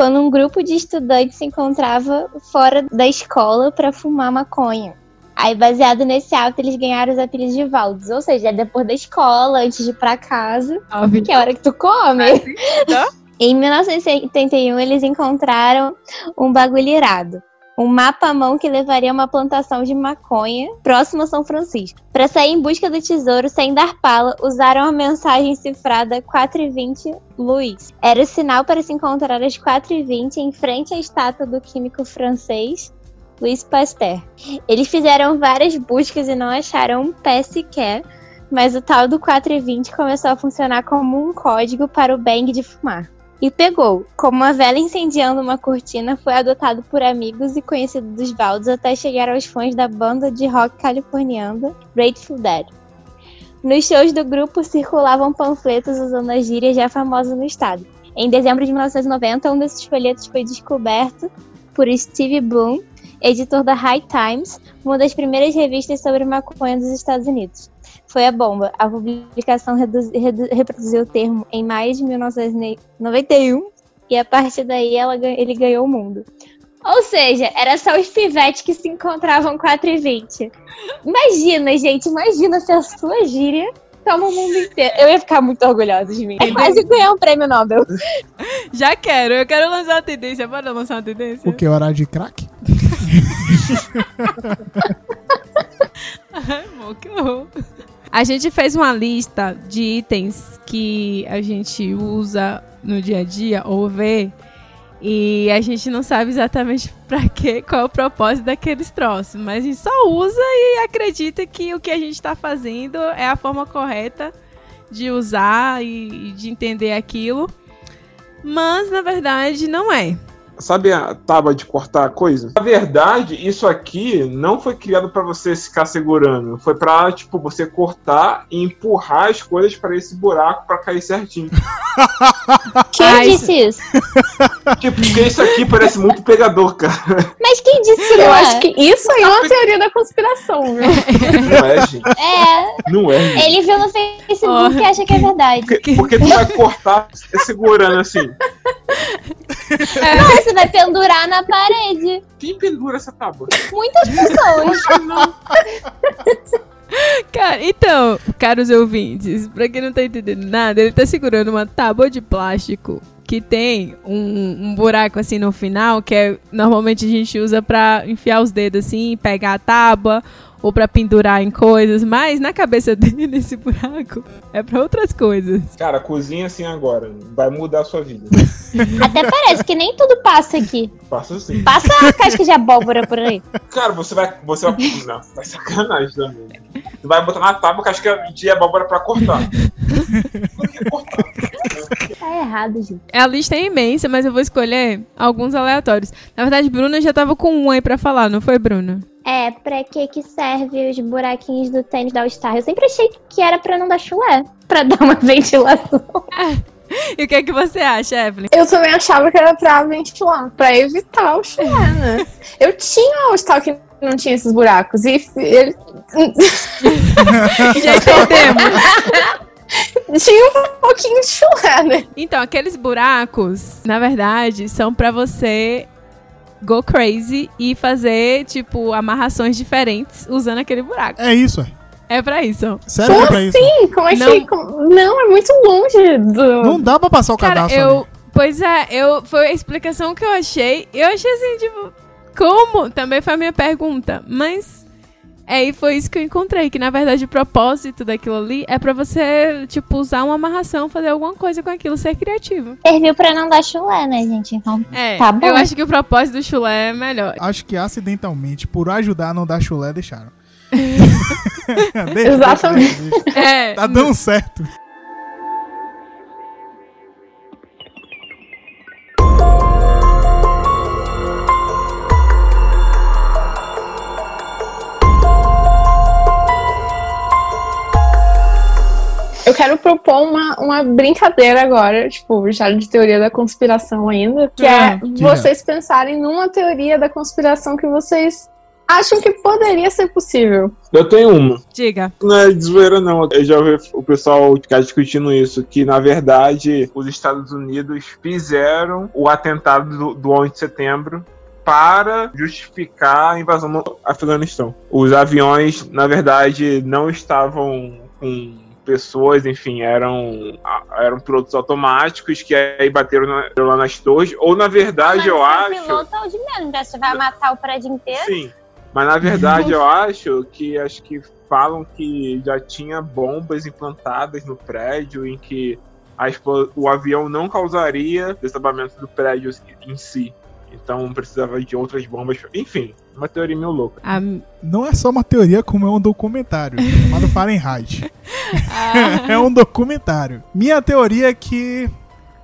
quando um grupo de estudantes se encontrava fora da escola para fumar maconha. Aí, baseado nesse ato, eles ganharam os apelidos de Valdes. Ou seja, é depois da escola, antes de ir pra casa, Óbvio. que é a hora que tu come. em 1971, eles encontraram um bagulho irado. Um mapa à mão que levaria a uma plantação de maconha próximo a São Francisco. Para sair em busca do tesouro sem dar pala, usaram a mensagem cifrada 420 Luiz. Era o sinal para se encontrar às 4h20 em frente à estátua do químico francês Louis Pasteur. Eles fizeram várias buscas e não acharam um pé sequer, mas o tal do 420 começou a funcionar como um código para o bang de fumar. E pegou. Como uma vela incendiando uma cortina, foi adotado por amigos e conhecidos dos Valdos até chegar aos fãs da banda de rock californiana Grateful Dead. Nos shows do grupo circulavam panfletos usando a gíria já famosa no estado. Em dezembro de 1990, um desses folhetos foi descoberto por Steve Bloom, editor da High Times, uma das primeiras revistas sobre maconha dos Estados Unidos. Foi a bomba. A publicação redu- redu- reproduziu o termo em maio de 1991 e a partir daí ela ele ganhou o mundo. Ou seja, era só os pivetes que se encontravam 4 e 20. Imagina, gente, imagina se a sua gíria toma o mundo inteiro. Eu ia ficar muito orgulhosa de mim. É quase ganhar um prêmio Nobel. Já quero, eu quero lançar uma tendência. Bora lançar uma tendência? O que? Horário de crack? Ai, amor, que horror. A gente fez uma lista de itens que a gente usa no dia a dia ou vê e a gente não sabe exatamente pra quê, qual é o propósito daqueles troços, mas a gente só usa e acredita que o que a gente tá fazendo é a forma correta de usar e de entender aquilo. Mas na verdade não é. Sabe a tábua de cortar coisa? Na verdade, isso aqui não foi criado para você ficar segurando. Foi pra, tipo, você cortar e empurrar as coisas para esse buraco para cair certinho. Quem Ah, disse isso? tipo, porque isso aqui parece muito pegador, cara. Mas quem disse que Eu não acho é? que isso aí é uma teoria da conspiração, viu? Não é, gente. É, Não é. gente. ele viu no Facebook e acha que é verdade. Porque, porque tu vai cortar segurando assim. Você vai pendurar na parede. Quem pendura essa tábua? Muitas pessoas. Cara, então, caros ouvintes, pra quem não tá entendendo nada, ele tá segurando uma tábua de plástico que tem um, um buraco assim no final, que é, normalmente a gente usa pra enfiar os dedos assim, pegar a tábua ou pra pendurar em coisas, mas na cabeça dele esse buraco é pra outras coisas. Cara, cozinha assim agora. Vai mudar a sua vida. Até parece que nem tudo passa aqui. Faça assim. Passa a casca de abóbora por aí. Cara, você vai. Você vai. Não, vai sacanagem também. Tu vai botar na tábua casca de abóbora pra cortar. Por que cortar? Tá errado, gente. A lista é imensa, mas eu vou escolher alguns aleatórios. Na verdade, Bruna já tava com um aí pra falar, não foi, Bruna? É, pra que que serve os buraquinhos do tênis da All-Star? Eu sempre achei que era pra não dar chulé. Pra dar uma ventilação. E o que é que você acha, Evelyn? Eu também achava que era pra ventilar, pra evitar o chulé, né? Eu tinha o tal que não tinha esses buracos e ele Já entendemos. Tinha um pouquinho de chulé, né? Então, aqueles buracos, na verdade, são pra você go crazy e fazer, tipo, amarrações diferentes usando aquele buraco. É isso, é. É pra isso. Sério que é pra isso. Sim, como é Não. que. como- Não, é muito longe do. Não dá pra passar o Cara, cadastro eu. ali. Pois é, eu, foi a explicação que eu achei. Eu achei assim, tipo, como? Também foi a minha pergunta. Mas. Aí foi isso que eu encontrei, que na verdade o propósito daquilo ali é pra você, tipo, usar uma amarração, fazer alguma coisa com aquilo, ser criativo. Serviu pra não dar chulé, né, gente? Então, É, Tá bom. eu acho que o propósito do chulé é melhor. Acho que acidentalmente, por ajudar a não dar chulé, deixaram. Deixa, Exatamente. deixa, deixa. É, Tá dando certo. Eu quero propor uma, uma brincadeira agora, tipo, já de teoria da conspiração ainda, que é diga. vocês pensarem numa teoria da conspiração que vocês acham que poderia ser possível. Eu tenho uma. diga. Não é de zoeira, não. Eu já ouvi o pessoal ficar discutindo isso, que na verdade os Estados Unidos fizeram o atentado do, do 11 de setembro para justificar a invasão no Afeganistão. Os aviões, na verdade, não estavam com pessoas, enfim, eram, eram pilotos automáticos que aí bateram na- lá nas torres, ou na verdade eu acho... piloto é o de menos, né? Você vai matar o prédio inteiro. Sim. Mas na verdade eu acho que acho que falam que já tinha bombas implantadas no prédio em que a o avião não causaria desabamento do prédio em si. Então precisava de outras bombas. Enfim, uma teoria meio louca. A, Não é só uma teoria, como é um documentário chamado Fahrenheit. a- é um documentário. Minha teoria é que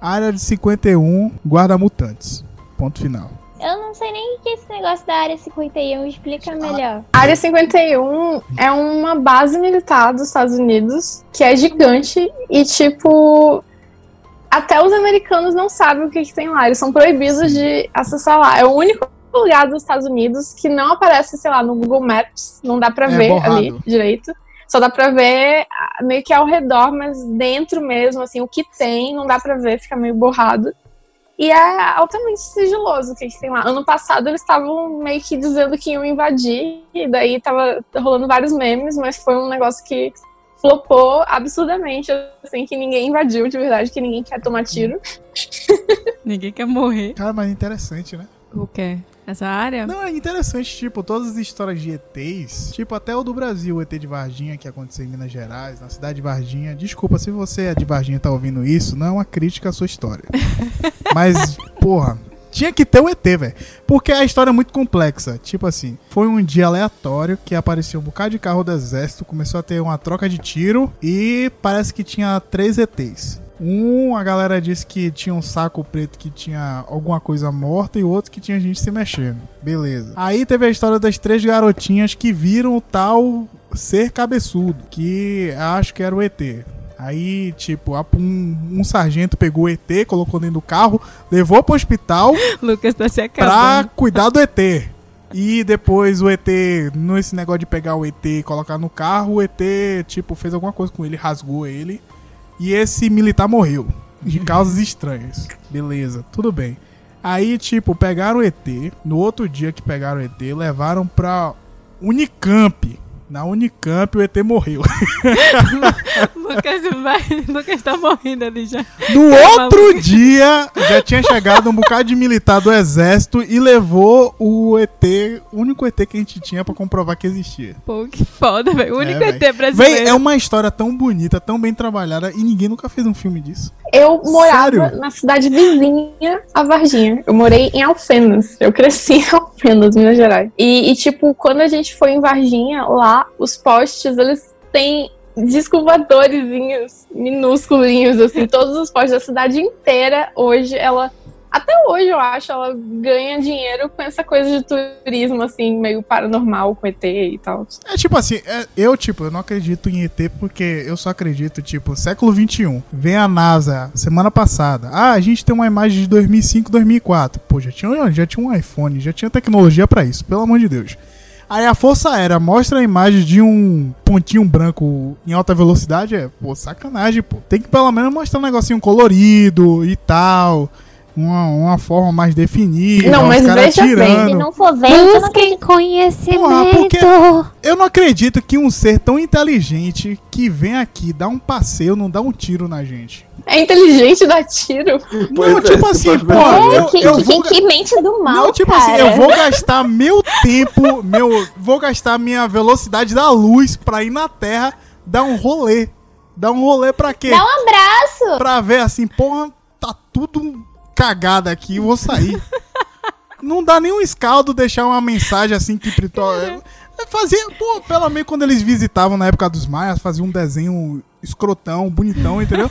a área de 51 guarda mutantes. Ponto final. Eu não sei nem o que é esse negócio da área 51, explica melhor. A Área 51 é uma base militar dos Estados Unidos que é gigante e, tipo, até os americanos não sabem o que, que tem lá. Eles são proibidos de acessar lá. É o único lugar dos Estados Unidos que não aparece, sei lá, no Google Maps. Não dá pra É ver borrado. ali direito. Só dá pra ver ah, meio que ao redor, mas dentro mesmo, assim, o que tem, não dá pra ver, fica meio borrado. E é altamente sigiloso o que, que tem lá. Ano passado eles estavam meio que dizendo que iam invadir, e daí tava rolando vários memes, mas foi um negócio que flopou absurdamente, assim, que ninguém invadiu de verdade, que ninguém quer tomar tiro. Ninguém quer morrer. Cara, mas é interessante, né? O quê? Essa área? Não, é interessante, tipo, todas as histórias de ETs, tipo, até o do Brasil, o ET de Varginha, que aconteceu em Minas Gerais, na cidade de Varginha. Desculpa, se você é de Varginha e tá ouvindo isso, não é uma crítica à sua história. Mas, porra, tinha que ter o ET, velho. Porque a história é muito complexa. Tipo assim, foi um dia aleatório que apareceu um bocado de carro do exército, começou a ter uma troca de tiro e parece que tinha três ETs. Um, a galera disse que tinha um saco preto que tinha alguma coisa morta e outro que tinha gente se mexendo. Beleza. Aí teve a história das três garotinhas que viram o tal ser cabeçudo, que acho que era o ET. Aí, tipo, um, um sargento pegou o ET, colocou dentro do carro, levou pro hospital Lucas tá se pra acabando. cuidar do ET. E depois o ET, nesse negócio de pegar o ET e colocar no carro, o ET, tipo, fez alguma coisa com ele, rasgou ele. E esse militar morreu. De causas estranhas. Beleza, tudo bem. Aí, tipo, pegaram o ET. No outro dia que pegaram o ET, levaram pra Unicamp. Na Unicamp, o ET morreu. Lucas vai. Lucas tá morrendo ali já. No Tá outro maluco. dia, já tinha chegado um bocado de militar do exército e levou o ET, o único ET que a gente tinha pra comprovar que existia. Pô, que foda, velho. O único É, ET brasileiro. Véi, é uma história tão bonita, tão bem trabalhada e ninguém nunca fez um filme disso. Eu morava Sério? na cidade vizinha a Varginha. Eu morei em Alfenas. Eu cresci em Alfenas, Minas Gerais. E, e, tipo, quando a gente foi em Varginha, lá, os postes, eles têm disco voadorzinhos, minúsculinhos, assim. Todos os postes da cidade inteira, hoje, ela... Até hoje, eu acho, ela ganha dinheiro com essa coisa de turismo, assim, meio paranormal com ET e tal. É tipo assim, é- eu, tipo, eu não acredito em ET porque eu só acredito, tipo, século XXI. Vem a NASA semana passada. Ah, a gente tem uma imagem de 2005, 2004. Pô, já tinha, já tinha um iPhone, já tinha tecnologia pra isso, pelo amor de Deus. Aí a Força Aérea mostra a imagem de um pontinho branco em alta velocidade. É, pô, sacanagem, pô. Tem que pelo menos mostrar um negocinho colorido e tal. Uma, uma forma mais definida. Não, mas veja bem, atirando. Se não for vento, eu não Busquem acredito. conhecimento. Porra, porque- Eu não acredito que um ser tão inteligente que vem aqui dar um passeio não dá um tiro na gente. É inteligente dar tiro. Pois não, é, tipo assim, pô, pensar. eu, que, eu que- vou. que mente do mal, Não, tipo cara. assim, eu vou gastar meu tempo, meu, vou gastar minha velocidade da luz pra ir na Terra dar um rolê. Dar um rolê pra quê? Dá um abraço. Pra ver assim, porra, tá tudo cagado aqui, vou sair. Não dá nenhum escaldo deixar uma mensagem assim que preto- é, Fazia, pô, pelo menos quando eles visitavam na época dos maias, fazia um desenho escrotão, bonitão, entendeu?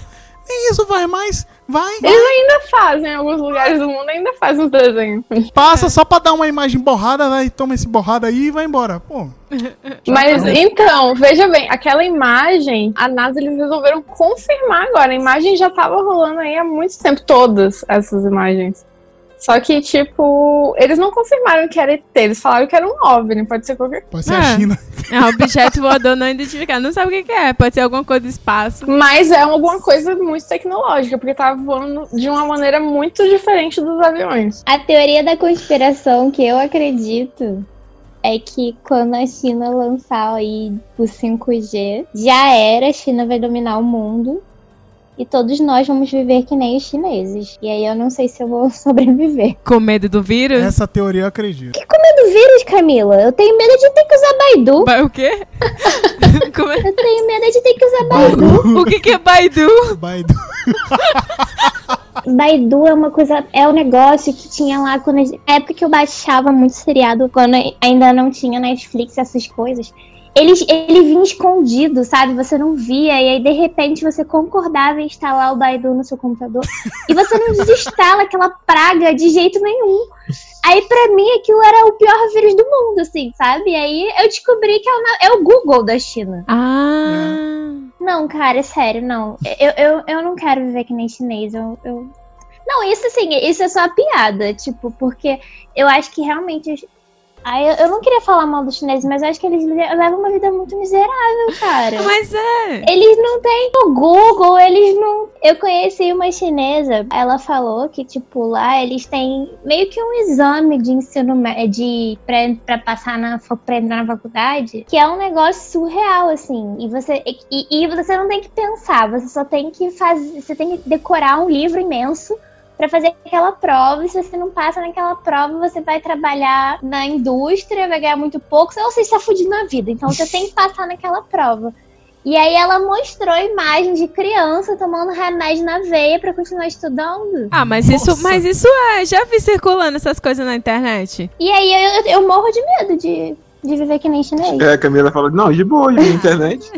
Nem isso vai mais, vai, Eles ainda fazem, em alguns lugares do mundo ainda fazem uns desenhos. passa só pra dar uma imagem borrada, vai, toma esse borrada aí e vai embora. Pô, Mas então, veja bem, aquela imagem, a NASA eles resolveram confirmar agora. A imagem já tava rolando aí há muito tempo, todas essas imagens. Só que, tipo, eles não confirmaram que era ET, eles falaram que era um OVNI, pode ser qualquer pode ser É. a China. É um objeto voador não identificado. Não sabe o que que é. Pode ser alguma coisa do espaço. Mas é alguma coisa muito tecnológica, porque tava voando de uma maneira muito diferente dos aviões. A teoria da conspiração que eu acredito é que quando a China lançar aí o 5G, já era, a China vai dominar o mundo. E todos nós vamos viver que nem os chineses. E aí eu não sei se eu vou sobreviver. Com medo do vírus? Essa teoria eu acredito. Do vírus, Camila, eu tenho medo de ter que usar Baidu. Ba- O quê? Como é? Eu tenho medo de ter que usar Baidu. O que que é Baidu? Baidu. Baidu é uma coisa, é um negócio que tinha lá quando. a época que eu baixava muito seriado, quando ainda não tinha Netflix, essas coisas. Ele, ele vinha escondido, sabe? Você não via, e aí de repente você concordava em instalar o Baidu no seu computador. e você não desinstala aquela praga de jeito nenhum. Aí pra mim aquilo era o pior vírus do mundo, assim, sabe? E aí eu descobri que é o, na- é o Google da China. Ah. Não, cara, é sério, não. Eu, eu, eu não quero viver que nem chinês. Eu, eu... Não, isso assim, isso é só uma piada. Tipo, porque eu acho que realmente. Ai, eu, não queria falar mal dos chineses, mas eu acho que eles le- levam uma vida muito miserável, cara. Mas é. Eles não têm o Google, eles não. Eu conheci uma chinesa, ela falou que, tipo, lá eles têm meio que um exame de ensino de pra, pra passar na pra entrar na faculdade, que é um negócio surreal, assim. E você, e, e você não tem que pensar, você só tem que fazer. Você tem que decorar um livro imenso. Pra fazer aquela prova, e se você não passa naquela prova, você vai trabalhar na indústria, vai ganhar muito pouco, ou você está fudido na vida. Então você tem que passar naquela prova. E aí ela mostrou imagem de criança tomando remédio na veia pra continuar estudando. Ah, mas isso, Nossa. mas isso é. Já vi circulando essas coisas na internet. E aí eu, eu morro de medo de de viver que nem chinês. É, a Camila fala, não, de boa, de internet.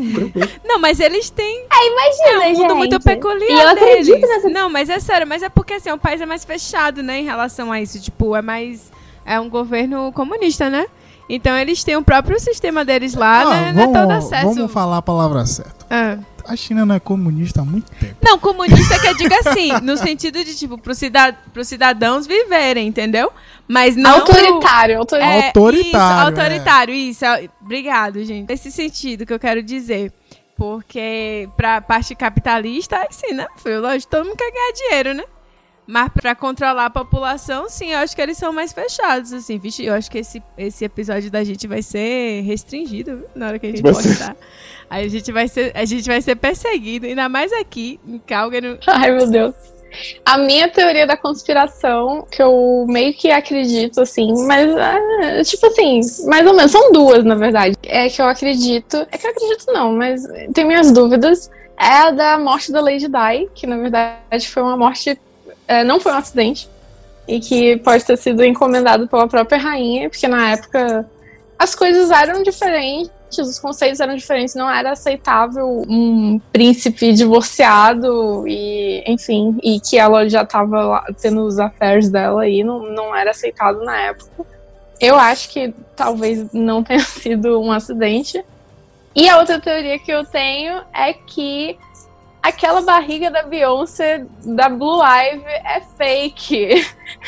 Não, mas eles têm Imagina, é um mundo gente. muito peculiar E eu acredito deles. nessa- Não, mas é sério, mas é porque assim, o país é mais fechado, né, em relação a isso. Tipo, é mais. É um governo comunista, né? Então eles têm o próprio sistema deles lá, Ah, né? Não é todo vamos, acesso. vamos falar a palavra certa. Ah. A China não é comunista há muito tempo. Não, comunista que eu digo assim, no sentido de, tipo, pro cida pros cidadãos viverem, entendeu? Mas não. Autoritário, autoritário. É, Autoritário, Isso, é. autoritário, isso. é- Obrigado, gente. Nesse sentido que eu quero dizer. Porque pra parte capitalista, aí sim, né? Foi lógico, todo mundo quer ganhar dinheiro, né? Mas pra controlar a população, sim, eu acho que eles são mais fechados, assim. Vixe, eu acho que esse, esse episódio da gente vai ser restringido viu? na hora que a gente Vai ser. postar. A gente vai ser, a gente vai ser perseguido, ainda mais aqui, em Calgary. Ai, meu Deus. A minha teoria da conspiração, que eu meio que acredito, assim, mas, ah, tipo assim, mais ou menos, são duas, na verdade. É que eu acredito, é que eu acredito não, mas tenho minhas dúvidas. É a da morte da Lady Di, que na verdade foi uma morte, é, não foi um acidente, e que pode ter sido encomendado pela própria rainha, porque na época as coisas eram diferentes, os conceitos eram diferentes, não era aceitável um príncipe divorciado e, enfim, e que ela já estava tendo os affairs dela aí, não, não era aceitado na época. Eu acho que talvez não tenha sido um acidente. E a outra teoria que eu tenho é que aquela barriga da Beyoncé da Blue Ivy é fake.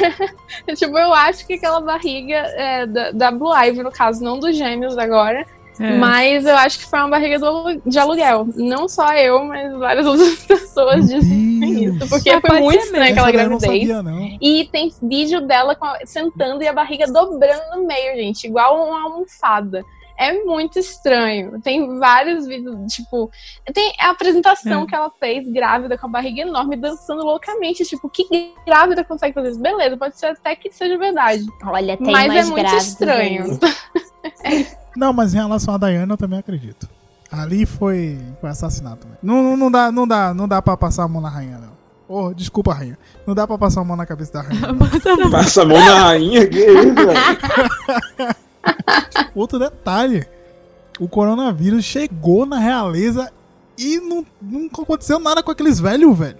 tipo, eu acho que aquela barriga é, da, da Blue Ivy, no caso, não dos gêmeos agora, É. mas eu acho que foi uma barriga de aluguel. Não só eu, mas várias outras pessoas Meu dizem Deus. isso. Porque foi muito ser estranha aquela eu não gravidez. sabia, não. E tem vídeo dela sentando e a barriga dobrando no meio, gente. Igual uma almofada. É muito estranho. Tem vários vídeos, tipo. Tem a apresentação É. que ela fez, grávida, com a barriga enorme, dançando loucamente. Tipo, que grávida consegue fazer isso? Beleza, pode ser até que seja verdade. Olha, tem mas é muito estranho. Não, mas em relação a Diana eu também acredito. Ali foi, foi assassinato. Não, não, não dá, não dá, não dá pra passar a mão na rainha, não. Oh, desculpa, rainha. Não dá pra passar a mão na cabeça da rainha. não. Passa a mão na rainha, que isso, velho? Outro detalhe: o coronavírus chegou na realeza e não, nunca aconteceu nada com aqueles velhos, velho.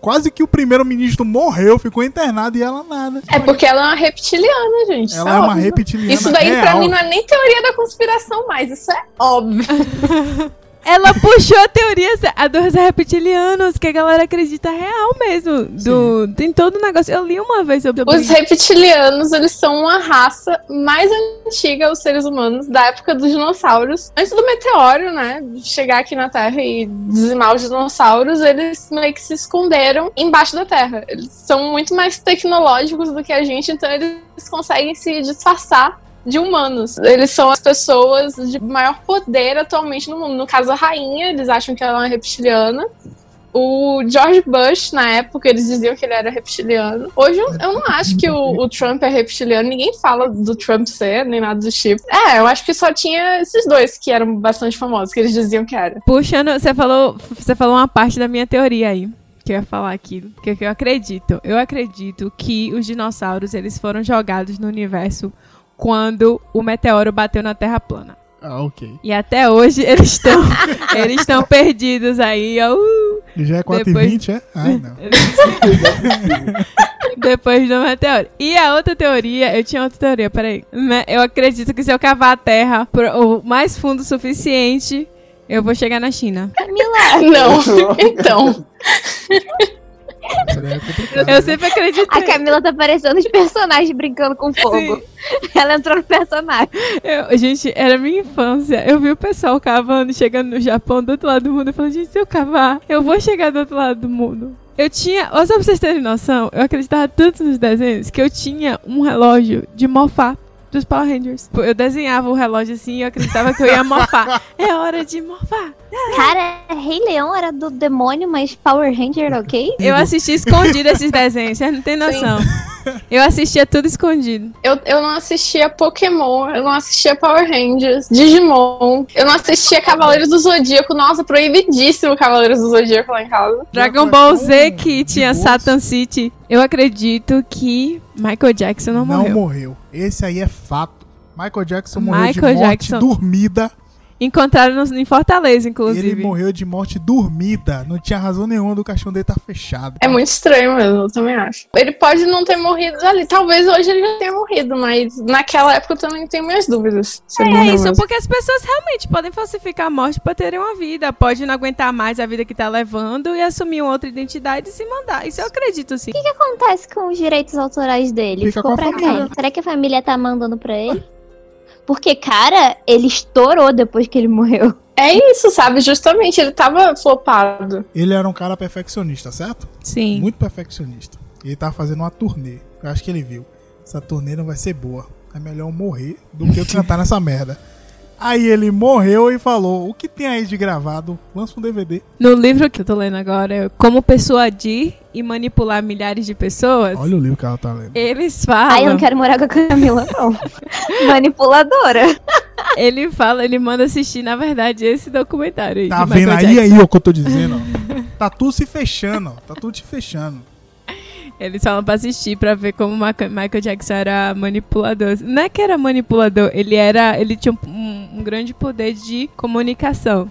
Quase que o primeiro-ministro morreu, ficou internado e ela nada. É porque ela é uma reptiliana, gente. Ela isso é uma reptiliana. Isso daí pra real. mim não é nem teoria da conspiração mais, isso é óbvio. Ela puxou a teoria a dos reptilianos, que a galera acredita real mesmo. Do, tem todo o negócio. Eu li uma vez sobre Os reptilianos, eles são uma raça mais antiga aos seres humanos, da época dos dinossauros. Antes do meteoro, né, chegar aqui na Terra e dizimar os dinossauros, eles meio que se esconderam embaixo da Terra. Eles são muito mais tecnológicos do que a gente, então eles conseguem se disfarçar de humanos. Eles são as pessoas de maior poder atualmente no mundo. No caso, a rainha, eles acham que ela é uma reptiliana. O George Bush, na época, eles diziam que ele era reptiliano. Hoje eu, não acho que o, o Trump é reptiliano. Ninguém fala do Trump ser, nem nada do tipo. É, eu acho que só tinha esses dois que eram bastante famosos, que eles diziam que era. Puxando, você falou, você falou uma parte da minha teoria aí. Que eu ia falar. Que, que eu acredito. Eu acredito que os dinossauros eles foram jogados no universo quando o meteoro bateu na Terra plana. Ah, ok. E até hoje eles estão eles estão perdidos aí. uh, já é 4 Depois- e 20 é? Ai, não. depois do meteoro. E a outra teoria, eu tinha outra teoria, peraí. Eu acredito que se eu cavar a Terra pro, o mais fundo suficiente, eu vou chegar na China. Ah, Não, então. É. Eu sempre acreditei. A Camila tá parecendo os personagens brincando com fogo. Ela entrou no personagem. Eu- gente, era minha infância. Eu vi o pessoal cavando, chegando no Japão, do outro lado do mundo. Eu falei, gente, se eu cavar, eu vou chegar do outro lado do mundo. Eu tinha, ó, só pra vocês terem noção, eu acreditava tanto nos desenhos que eu tinha um relógio de mofar dos Power Rangers. Eu desenhava o relógio assim e eu acreditava que eu ia mofar. É hora de mofar. Cara, Rei Leão era do demônio, mas Power Ranger, ok? Eu assisti escondido esses desenhos, vocês não têm noção. Eu assistia tudo escondido. Eu, eu não assistia Pokémon, eu não assistia Power Rangers, Digimon, eu não assistia Cavaleiros do Zodíaco. Nossa, proibidíssimo Cavaleiros do Zodíaco lá em casa. Dragon Ball Z que tinha Satan City. Eu acredito que Michael Jackson não, Não morreu. morreu. Esse aí é fato. Michael Jackson morreu Michael de morte Jackson. dormida. Encontraram nos- em Fortaleza, inclusive. Ele morreu de morte dormida. Não tinha razão nenhuma do caixão dele estar fechado. É muito estranho mesmo, eu também acho. Ele pode não ter morrido ali. Talvez hoje ele já tenha morrido, mas naquela época eu também tenho minhas dúvidas. É morreu isso, mesmo. porque as pessoas realmente podem falsificar a morte pra terem uma vida. Pode não aguentar mais a vida que tá levando e assumir uma outra identidade e se mandar. Isso eu acredito, sim. O que acontece com os direitos autorais dele? Fica Ficou com a pra família. quem? Será que a família tá mandando pra ele? Porque, cara, ele estourou depois que ele morreu. É isso, sabe? Justamente, ele tava flopado. Ele era um cara perfeccionista, certo? Sim. Muito perfeccionista. Ele tava fazendo uma turnê. Eu acho que ele viu. Essa turnê não vai ser boa. É melhor eu morrer do que eu cantar nessa merda. Aí ele morreu e falou: O que tem aí de gravado? Lança um DVD. No livro que eu tô lendo agora, é Como Persuadir e Manipular Milhares de Pessoas, Olha o livro que ela tá lendo. eles falam. Ai, eu não quero morar com a Camila, não. Manipuladora. Ele fala, ele manda assistir, na verdade, esse documentário aí. Tá de vendo aí, aí o que eu tô dizendo? Tá tudo se fechando, ó. Tá tudo se fechando. Eles falam pra assistir pra ver como Michael Jackson era manipulador. Não é que era manipulador, ele era. Ele tinha um, um grande poder de comunicação.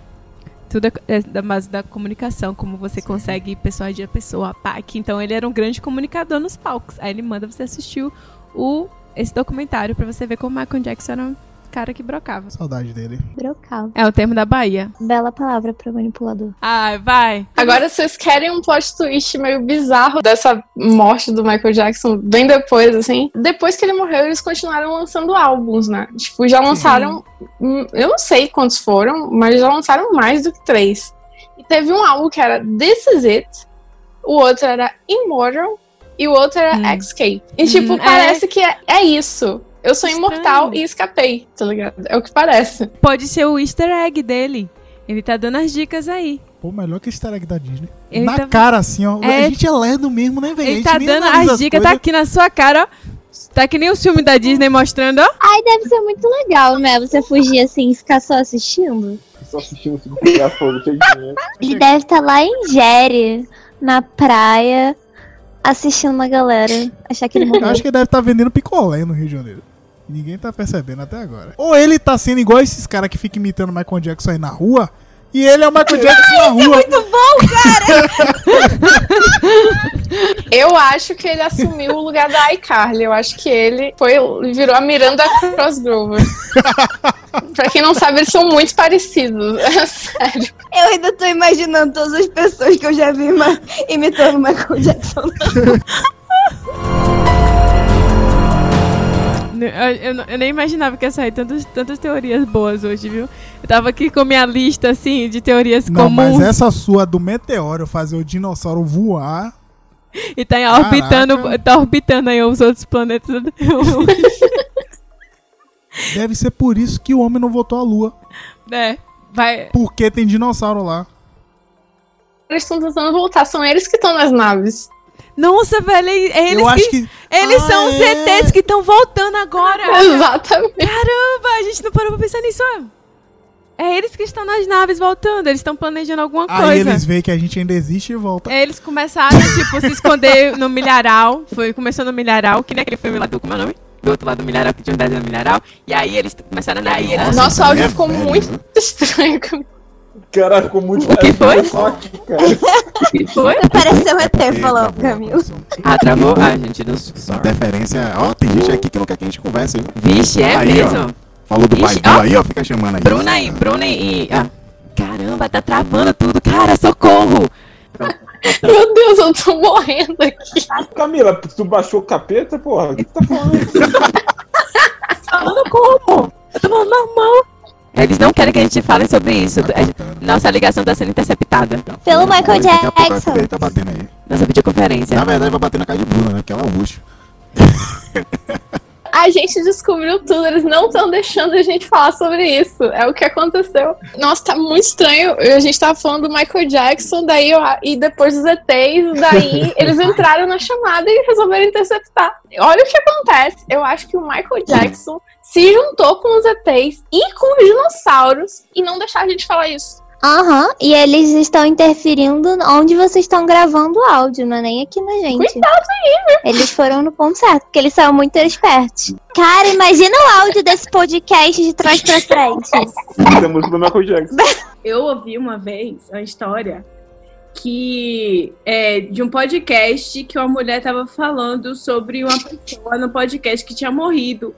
Tudo é, é da base da comunicação, como você consegue persuadir a pessoa, a PAC. Então ele era um grande comunicador nos palcos. Aí ele manda você assistir o, esse documentário pra você ver como o Michael Jackson era cara que brocava. Saudade dele. Brocal. É o termo da Bahia. Bela palavra pra manipulador. Ai, vai. Agora, vocês querem um plot twist meio bizarro dessa morte do Michael Jackson bem depois, assim? Depois que ele morreu, eles continuaram lançando álbuns, né? Tipo, já lançaram. hum, Eu não sei quantos foram, mas já lançaram mais do que três. E teve um álbum que era This Is It, o outro era Immortal e o outro era Hum. Escape. E, tipo, Hum, é. parece que é, é isso. Eu sou Estranho. imortal e escapei, tá ligado? É o que parece. Pode ser o easter egg dele. Ele tá dando as dicas aí. Pô, melhor que easter egg da Disney. Ele Na tá- cara, assim, ó. É. A gente é lerdo mesmo, né, velho? Ele tá dando as dicas, tá aqui na sua cara, ó. Tá que nem o filme da Disney mostrando, ó. Ai, deve ser muito legal, né? Você fugir assim e ficar só assistindo. Só assistindo o filme pegar fogo. Ele deve estar lá em Jere, na praia, assistindo uma galera. Achar que ele Eu morreu. acho que ele deve estar vendendo picolé no Rio de Janeiro. Ninguém tá percebendo até agora. Ou ele tá sendo igual esses caras que ficam imitando o Michael Jackson aí na rua. E ele é o Michael Jackson na rua. Eu acho que ele assumiu o lugar da iCarly. Eu acho que ele foi, virou a Miranda Crossgrover. pra quem não sabe, eles são muito parecidos. É sério. Eu ainda tô imaginando todas as pessoas que eu já vi imitando Michael Jackson. Eu, eu eu nem imaginava que ia sair tantas, tantas teorias boas hoje, viu? Eu tava aqui com minha lista, assim, de teorias Não, comuns. mas essa sua do meteoro fazer o dinossauro voar. E tá orbitando, Caraca. tá orbitando aí os outros planetas. Deve ser por isso que o homem não voltou à lua. é, vai. Porque tem dinossauro lá. Eles estão tentando voltar. São eles que estão nas naves. Nossa, velho, é eles Eu que, acho que. Eles Ah, são os é? ETs que estão voltando agora. Exatamente. Caramba, a gente não parou pra pensar nisso. ó. É eles que estão nas naves voltando, eles estão planejando alguma Aí coisa. eles veem que a gente ainda existe e volta. É, Eles começaram, tipo, se esconder no milharal. Foi, começou no milharal, que nem aquele filme lá do. Como é o nome? Do outro lado do milharal, que tinha um desenho no milharal. E aí eles começaram a. Aí eles... Nosso Nossa, áudio é ficou velho. muito estranho. Cara, ficou muito. O que foi? Só aqui, cara. Foi? Pareceu um ET falando, Camilo. Ah, travou? Ah, gente, não. Interferência. Ó, tem gente aqui que não quer que a gente converse, viu? Vixe, é Aí, ó. mesmo. Falou do Ixi, Baidu ó. aí, ó, fica chamando aí. Bruna aí, Bruna e. Ah. Caramba, tá travando tudo. Cara, socorro! Meu Deus, eu tô morrendo aqui. Camila, tu baixou o capeta, porra? O que tu tá falando? Falando como? Eu tô falando normal. Eles não querem que a gente fale sobre isso. A- Nossa ligação tá sendo interceptada. Pelo Michael Jackson. aí, tá batendo aí. Nossa videoconferência. Na verdade, vai bater na cara de Bruna, né? Que ela é um luxo. A gente descobriu tudo, eles não estão deixando a gente falar sobre isso. É o que aconteceu. Nossa, tá muito estranho. A gente tava falando do Michael Jackson, daí eu- e depois dos ETs, daí eles entraram na chamada e resolveram interceptar. Olha o que acontece. Eu acho que o Michael Jackson se juntou com os ETs e com os dinossauros e não deixar a gente falar isso. Aham, e eles estão interferindo onde vocês estão gravando o áudio, não é nem aqui na gente. Cuidado aí, Eles foram no ponto certo, porque eles são muito espertos. Cara, imagina o áudio desse podcast de trás pra frente. Isso é música do Michael Jackson. Eu ouvi uma vez uma história que é de um podcast que uma mulher tava falando sobre uma pessoa no podcast que tinha morrido.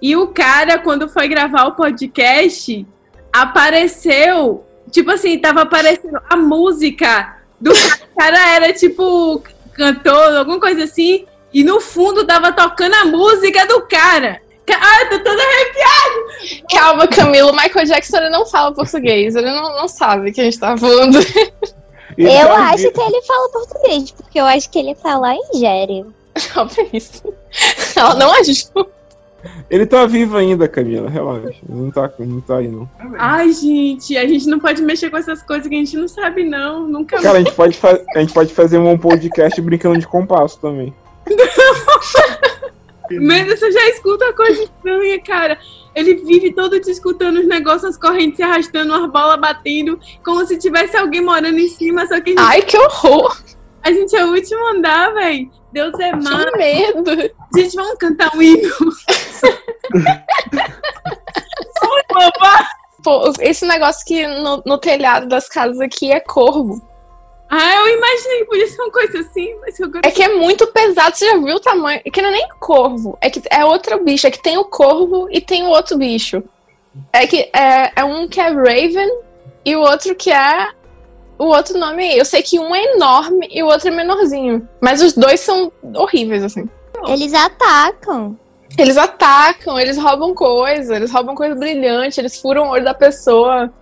E o cara, quando foi gravar o podcast, apareceu, tipo assim, tava aparecendo a música do cara, o cara era tipo cantor, alguma coisa assim, e no fundo tava tocando a música do cara. Ah, eu tô toda arrepiada! Calma, Camilo, Michael Jackson ele não fala português, ele não, não sabe o que a gente tá falando. Ele eu acho que ele fala português, porque eu acho que ele tá lá em Gério. Calma isso. Ela não ajuda. Ele tá vivo ainda, Camila, relaxa. Ele Não tá, não tá aí, não. Ai, gente, a gente não pode mexer com essas coisas que a gente não sabe, não. Nunca Cara, a gente pode, a gente pode fazer um podcast brincando de compasso também. Mas você já escuta coisa estranha, cara. Ele vive todo te escutando os negócios, as correntes se arrastando, as bolas batendo, como se tivesse alguém morando em cima, só que a gente, Ai, que horror! a gente é o último andar, velho. Deus é mais. Que medo! Gente, vamos cantar um hino. Pô, esse negócio que no, no telhado das casas aqui é corvo. Ah, eu imaginei que podia ser uma coisa assim, mas eu É que é muito pesado, você já viu o tamanho? É que não é nem corvo, é que é outro bicho, é que tem o corvo e tem o outro bicho. É que é, é um que é Raven e o outro que é. O outro nome, eu sei que um é enorme e o outro é menorzinho. Mas os dois são horríveis, assim. Eles atacam. Eles atacam, eles roubam coisa, eles roubam coisa brilhante, eles furam o olho da pessoa.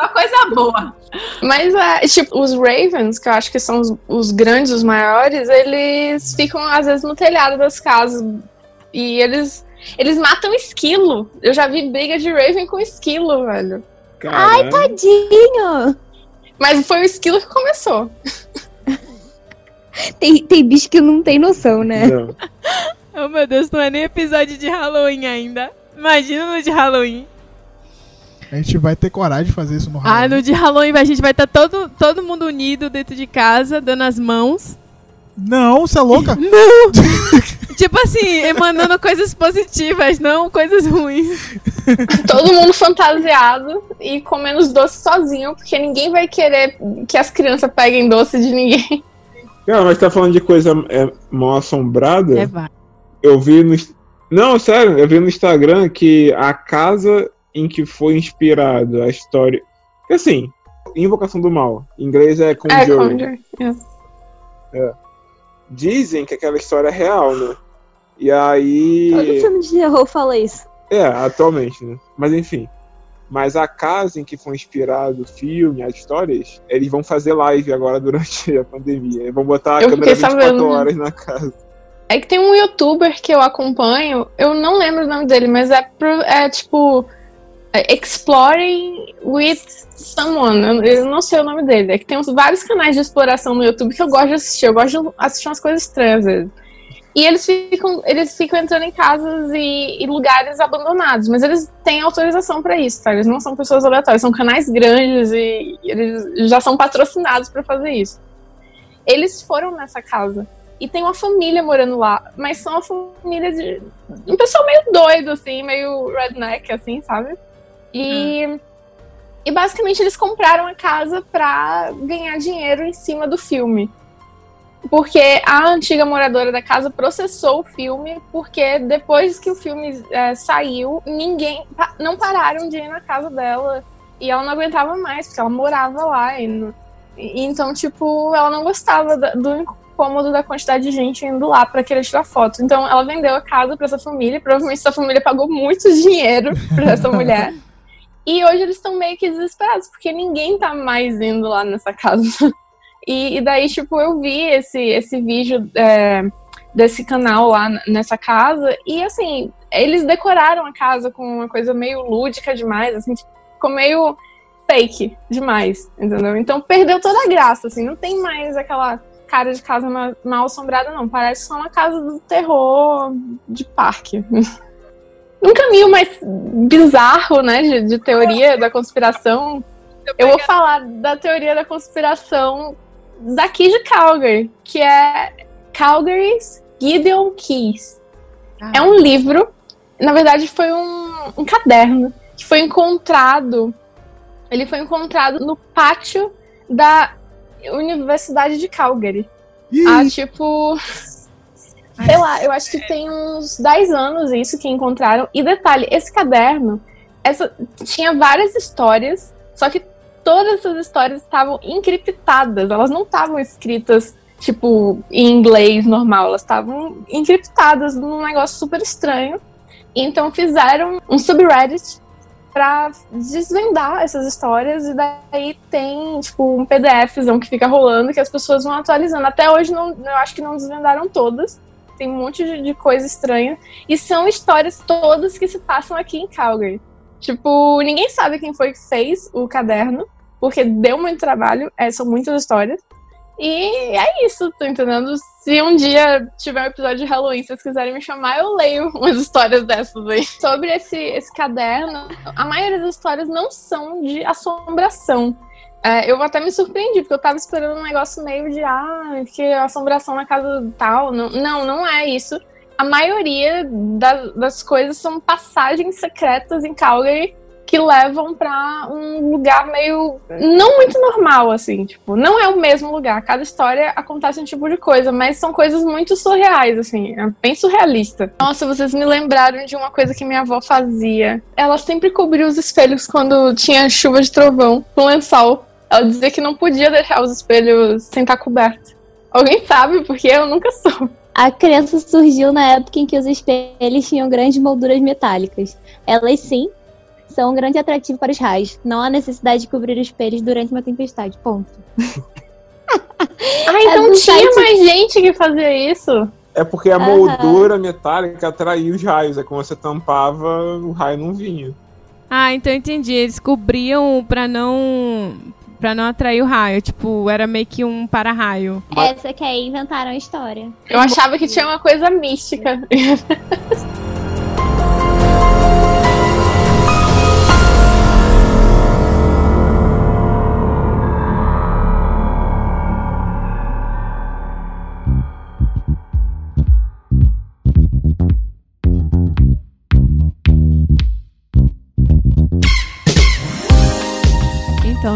Uma coisa boa. Mas, é, tipo, os Ravens, que eu acho que são os, os grandes, os maiores, eles ficam, às vezes, no telhado das casas. E eles, eles matam esquilo. Eu já vi briga de Raven com esquilo, velho. Caralho. Tadinho! Mas foi o esquilo que começou. Tem, tem bicho que não tem noção, né? Não. Oh meu Deus, não é nem episódio de Halloween ainda. Imagina no de Halloween. A gente vai ter coragem de fazer isso no Ah, Halloween. no de Halloween a gente vai estar todo, todo mundo unido dentro de casa, dando as mãos. Não, você é louca? Tipo assim, emanando coisas positivas, não coisas ruins. Todo mundo fantasiado e comendo os doces sozinho, porque ninguém vai querer que as crianças peguem doce de ninguém. Cara, mas tá falando de coisa é, mal assombrada? É, vai. Eu vi no. Não, sério, eu vi no Instagram que a casa em que foi inspirado a história. Assim, Invocação do Mal. Em inglês é É, Conjuring. Conjure. é. Dizem que aquela história é real, né? E Todo aí. filme de terror fala isso. É, atualmente, né? Mas enfim. Mas a casa em que foi inspirado o filme, as histórias, eles vão fazer live agora durante a pandemia. Eles vão botar a Eu câmera fiquei 24 sabendo, né? horas na casa. É que tem um youtuber que eu acompanho, eu não lembro o nome dele, mas é, pro- é tipo. É Exploring with Someone. Eu, não sei o nome dele. É que tem uns, vários canais de exploração no YouTube que eu gosto de assistir. Eu gosto de assistir umas coisas estranhas. E eles ficam, eles ficam entrando em casas e, e lugares abandonados, mas eles têm autorização pra isso, tá? Eles não são pessoas aleatórias, são canais grandes e eles já são patrocinados pra fazer isso. Eles foram nessa casa e tem uma família morando lá, mas são uma família de. um pessoal meio doido, assim, meio redneck, assim, sabe? E. E basicamente eles compraram a casa pra ganhar dinheiro em cima do filme. Porque a antiga moradora da casa processou o filme, porque depois que o filme é, saiu, ninguém. não pararam de ir na casa dela. E ela não aguentava mais, porque ela morava lá. E, não- e- então, tipo, ela não gostava da- do incômodo da quantidade de gente indo lá pra querer tirar foto. Então, ela vendeu a casa pra essa família. Provavelmente essa família pagou muito dinheiro pra essa mulher. E hoje eles estão meio que desesperados, porque ninguém tá mais indo lá nessa casa. E, e daí, tipo, eu vi esse, esse vídeo é, desse canal lá nessa casa. E assim, eles decoraram a casa com uma coisa meio lúdica demais, assim, ficou meio fake demais, entendeu? Então perdeu toda a graça, assim, não tem mais aquela cara de casa ma- mal assombrada, não. Parece só uma casa do terror de parque. Um caminho mais bizarro, né, de, de teoria da conspiração. Eu vou falar da teoria da conspiração daqui de Calgary, que é Calgary's Gideon Keys. Ah. É um livro, na verdade foi um, um caderno que foi encontrado. Ele foi encontrado no pátio da Universidade de Calgary. Há tipo. Sei lá, eu acho que tem uns 10 anos isso que encontraram. E detalhe, esse caderno essa, tinha várias histórias, só que todas essas histórias estavam encriptadas. Elas não estavam escritas, tipo, em inglês normal. Elas estavam encriptadas num negócio super estranho. Então fizeram um subreddit pra desvendar essas histórias e daí tem, tipo, um PDFzão que fica rolando que as pessoas vão atualizando. Até hoje não, eu acho que não desvendaram todas. Tem um monte de, de coisa estranha. E são histórias todas que se passam aqui em Calgary. Tipo, ninguém sabe quem foi que fez o caderno, porque deu muito trabalho, é, são muitas histórias. E é isso, tô entendendo? Se um dia tiver um episódio de Halloween, se vocês quiserem me chamar, eu leio umas histórias dessas aí. Sobre esse, esse caderno, a maioria das histórias não são de assombração. É, eu até me surpreendi, porque eu tava esperando um negócio meio de, ah, que assombração na casa tal. Não, não, não é isso. A maioria da- das coisas são passagens secretas em Calgary que levam pra um lugar meio não muito normal, assim, tipo, não é o mesmo lugar. Cada história acontece um tipo de coisa, mas são coisas muito surreais, assim, é bem surrealista. Nossa, vocês me lembraram de uma coisa que minha avó fazia. Ela sempre cobria os espelhos quando tinha chuva de trovão com lençol. Ela dizia que não podia deixar os espelhos sem estar cobertos. Alguém sabe? Porque eu nunca soube. A crença surgiu na época em que os espelhos tinham grandes molduras metálicas. Elas sim são um grande atrativo para os raios. Não há necessidade de cobrir os espelhos durante uma tempestade. Ponto. Ah, então do tinha site- mais gente que fazia isso. É porque a moldura metálica atraía os raios. É quando você tampava, o raio não vinha. Ah, então entendi. Eles cobriam pra não. Pra não atrair o raio. Tipo, era meio que um para-raio. Essa que aí inventaram a história. Eu achava que tinha uma coisa mística.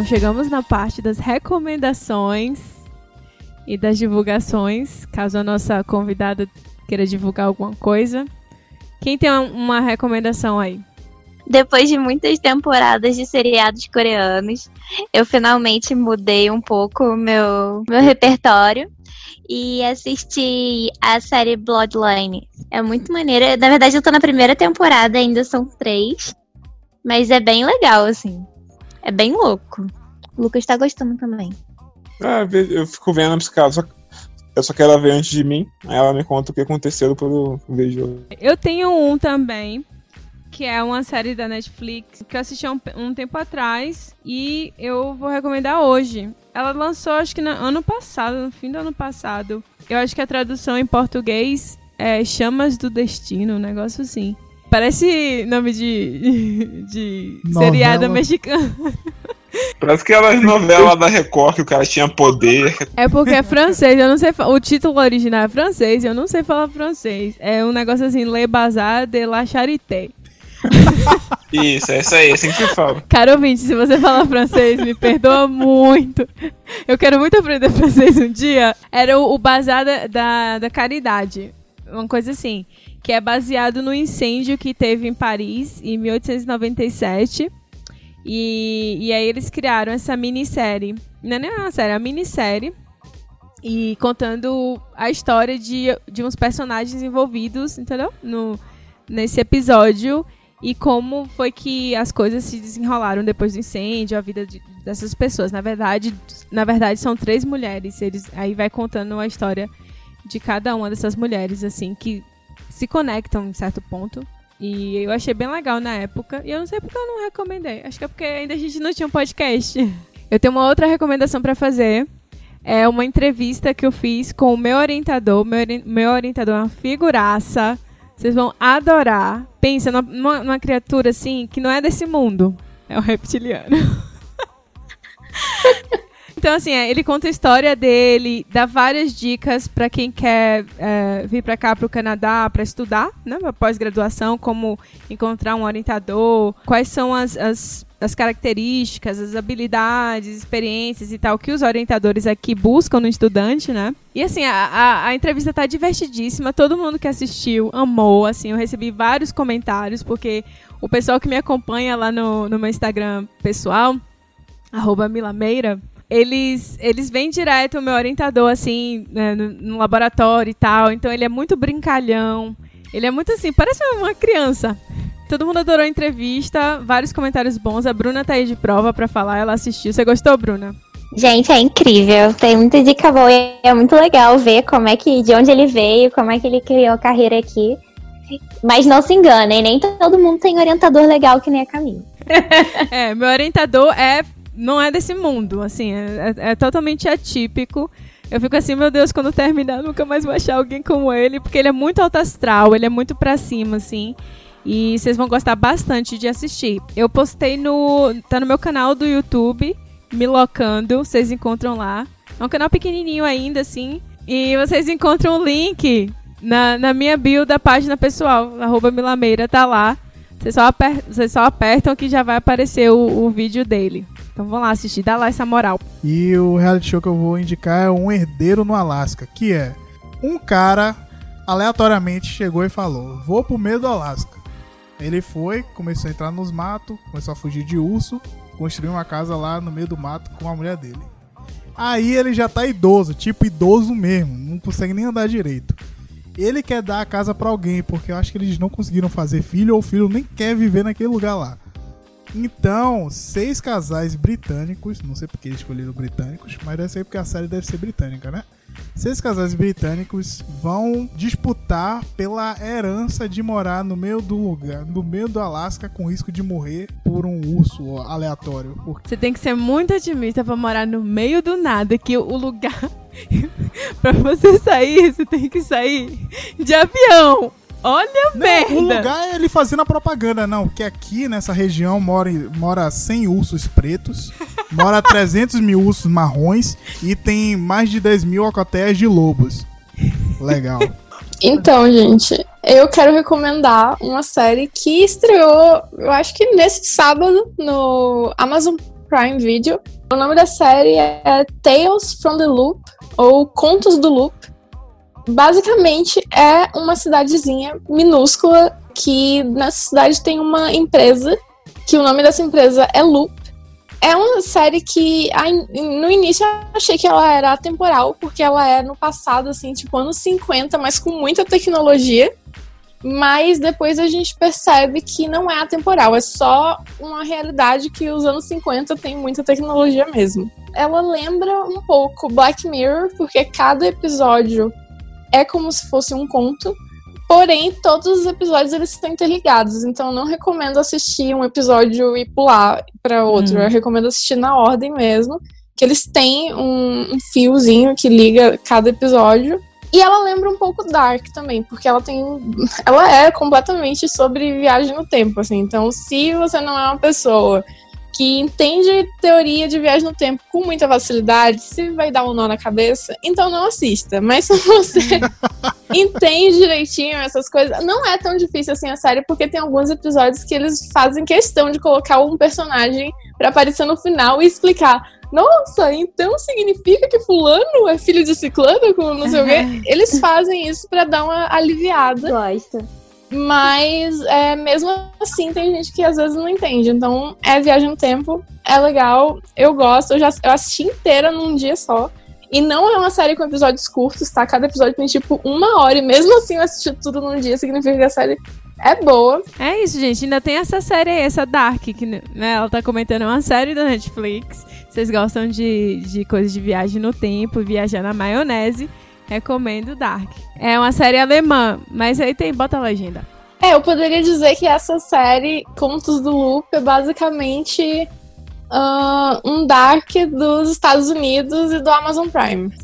Então, chegamos na parte das recomendações e das divulgações, caso a nossa convidada queira divulgar alguma coisa. Quem tem uma- recomendação aí? Depois de muitas temporadas de seriados coreanos, eu finalmente mudei um pouco o meu, meu repertório e assisti a série Bloodline. É muito maneira. Na verdade, eu tô na primeira temporada, ainda são três. Mas é bem legal, assim. É bem louco. O Lucas tá gostando também. Ah, eu fico vendo por causa. Eu só quero ela ver antes de mim. Aí ela me conta o que aconteceu, depois eu vejo. Eu tenho um também, que é uma série da Netflix, que eu assisti um, um tempo atrás e eu vou recomendar hoje. Ela lançou, acho que no ano passado, no fim do ano passado. Eu acho que a tradução em português é Chamas do Destino, um negócio assim. Parece nome de, de Novela. seriado mexicano. Parece que aquelas novelas da Record que o cara tinha poder. É porque é francês, eu não sei. O título original é francês, eu não sei falar francês. É um negócio assim, Le Bazar de la Charité. Isso, é isso aí, é assim que se fala. Cara ouvinte, se você fala francês, me perdoa muito. Eu quero muito aprender francês um dia. Era o, o Bazar da, da, da Caridade. Uma coisa assim. Que é baseado no incêndio que teve em Paris em 1897. E, e aí eles criaram essa minissérie. Não é nem uma série, é uma minissérie. E contando a história de, de uns personagens envolvidos, entendeu? No, nesse episódio e como foi que as coisas se desenrolaram depois do incêndio, a vida de- dessas pessoas. Na verdade, na verdade são três mulheres. Eles aí vai contando a história de cada uma dessas mulheres assim que se conectam em certo ponto. E eu achei bem legal na época. E eu não sei porque eu não recomendei. Acho que é porque ainda a gente não tinha um podcast. Eu tenho uma outra recomendação pra fazer. É uma entrevista que eu fiz com o meu orientador. Meu, ori- meu orientador é uma figuraça. Vocês vão adorar. Pensa numa- numa criatura assim que não é desse mundo. É um reptiliano. Então, assim, é, ele conta a história dele, dá várias dicas para quem quer é, vir para cá, para o Canadá, para estudar, né, pós-graduação, como encontrar um orientador, quais são as, as, as, características, as habilidades, experiências e tal que os orientadores aqui buscam no estudante, né? E, assim, a, a, a entrevista tá divertidíssima, todo mundo que assistiu amou, assim, eu recebi vários comentários, porque o pessoal que me acompanha lá no, no meu Instagram pessoal, arroba Milameira, eles, eles vêm direto, o meu orientador, assim, né, no, no, laboratório e tal. Então ele é muito brincalhão. Ele é muito assim, parece uma criança. Todo mundo adorou a entrevista, vários comentários bons. A Bruna tá aí de prova para falar, ela assistiu. Você gostou, Bruna? Gente, é incrível. Tem muita dica boa e é muito legal ver como é que, de onde ele veio, como é que ele criou a carreira aqui. Mas não se enganem, nem todo mundo tem orientador legal que nem a Caminho. é, meu orientador é não é desse mundo, assim, é, é, é, totalmente atípico. Eu fico assim, meu Deus, quando terminar, nunca mais vou achar alguém como ele, porque ele é muito alto astral, ele é muito pra cima, assim. E vocês vão gostar bastante de assistir. Eu postei no. tá no meu canal do YouTube, Milocando, vocês encontram lá. É um canal pequenininho ainda, assim. E vocês encontram o link na, na minha bio da página pessoal, arroba Milameira, tá lá. Vocês só, aper vocês só apertam que já vai aparecer o, o vídeo dele. Então vamos lá assistir, dá lá essa moral. E o reality show que eu vou indicar é Um Herdeiro no Alasca, que é um cara aleatoriamente chegou e falou: Vou pro meio do Alasca. Ele foi, começou a entrar nos matos, começou a fugir de urso, construiu uma casa lá no meio do mato com a mulher dele. Aí ele já tá idoso, tipo idoso mesmo, não consegue nem andar direito. Ele quer dar a casa para alguém, porque eu acho que eles não conseguiram fazer filho ou o filho nem quer viver naquele lugar lá. Então, seis casais britânicos, não sei porque eles escolheram britânicos, mas deve ser porque a série deve ser britânica, né? Seis casais britânicos vão disputar pela herança de morar no meio do lugar, no meio do Alasca, com risco de morrer por um urso aleatório. Você tem que ser muito otimista para morar no meio do nada, que o lugar. para você sair, você tem que sair de avião. Olha não, merda! O lugar é ele fazendo a propaganda, não. Que aqui nessa região mora, mora 100 ursos pretos, mora 300 mil ursos marrons e tem mais de 10 mil alcateias de lobos. Legal. Então, gente, eu quero recomendar uma série que estreou, eu acho que nesse sábado, no Amazon Prime Video. O nome da série é Tales from the Loop, ou Contos do Loop basicamente é uma cidadezinha minúscula que nessa cidade tem uma empresa que o nome dessa empresa é Loop. É uma série que no início eu achei que ela era atemporal, porque ela é no passado, assim, tipo anos 50, mas com muita tecnologia. Mas depois a gente percebe que não é atemporal, é só uma realidade que os anos 50 tem muita tecnologia mesmo. Ela lembra um pouco Black Mirror, porque cada episódio é como se fosse um conto, porém todos os episódios eles estão interligados, então não recomendo assistir um episódio e pular para outro, hum. eu recomendo assistir na ordem mesmo, que eles têm um, um fiozinho que liga cada episódio. E ela lembra um pouco Dark também, porque ela tem. Ela é completamente sobre viagem no tempo, assim. Então, se você não é uma pessoa que entende teoria de viagem no tempo com muita facilidade, se vai dar um nó na cabeça, então não assista. Mas se você entende direitinho essas coisas, não é tão difícil assim a série, porque tem alguns episódios que eles fazem questão de colocar um personagem para aparecer no final e explicar. Nossa, então significa que fulano é filho de ciclano, com não sei o quê. Eles fazem isso para dar uma aliviada. Gosto. Mas é, mesmo assim tem gente que às vezes não entende. Então é viagem no tempo, é legal, eu gosto, eu já eu assisti inteira num dia só. E não é uma série com episódios curtos, tá? Cada episódio tem tipo uma hora, e mesmo assim eu assisti tudo num dia, significa que a série é boa. É isso, gente. Ainda tem essa série aí, essa Dark, que né, ela tá comentando uma série da Netflix. Vocês gostam de, de coisas de viagem no tempo, viajar na maionese. Recomendo Dark. É uma série alemã, mas aí tem, bota a legenda. É, eu poderia dizer que essa série, Contos do Loop, é basicamente uh, um Dark dos Estados Unidos e do Amazon Prime.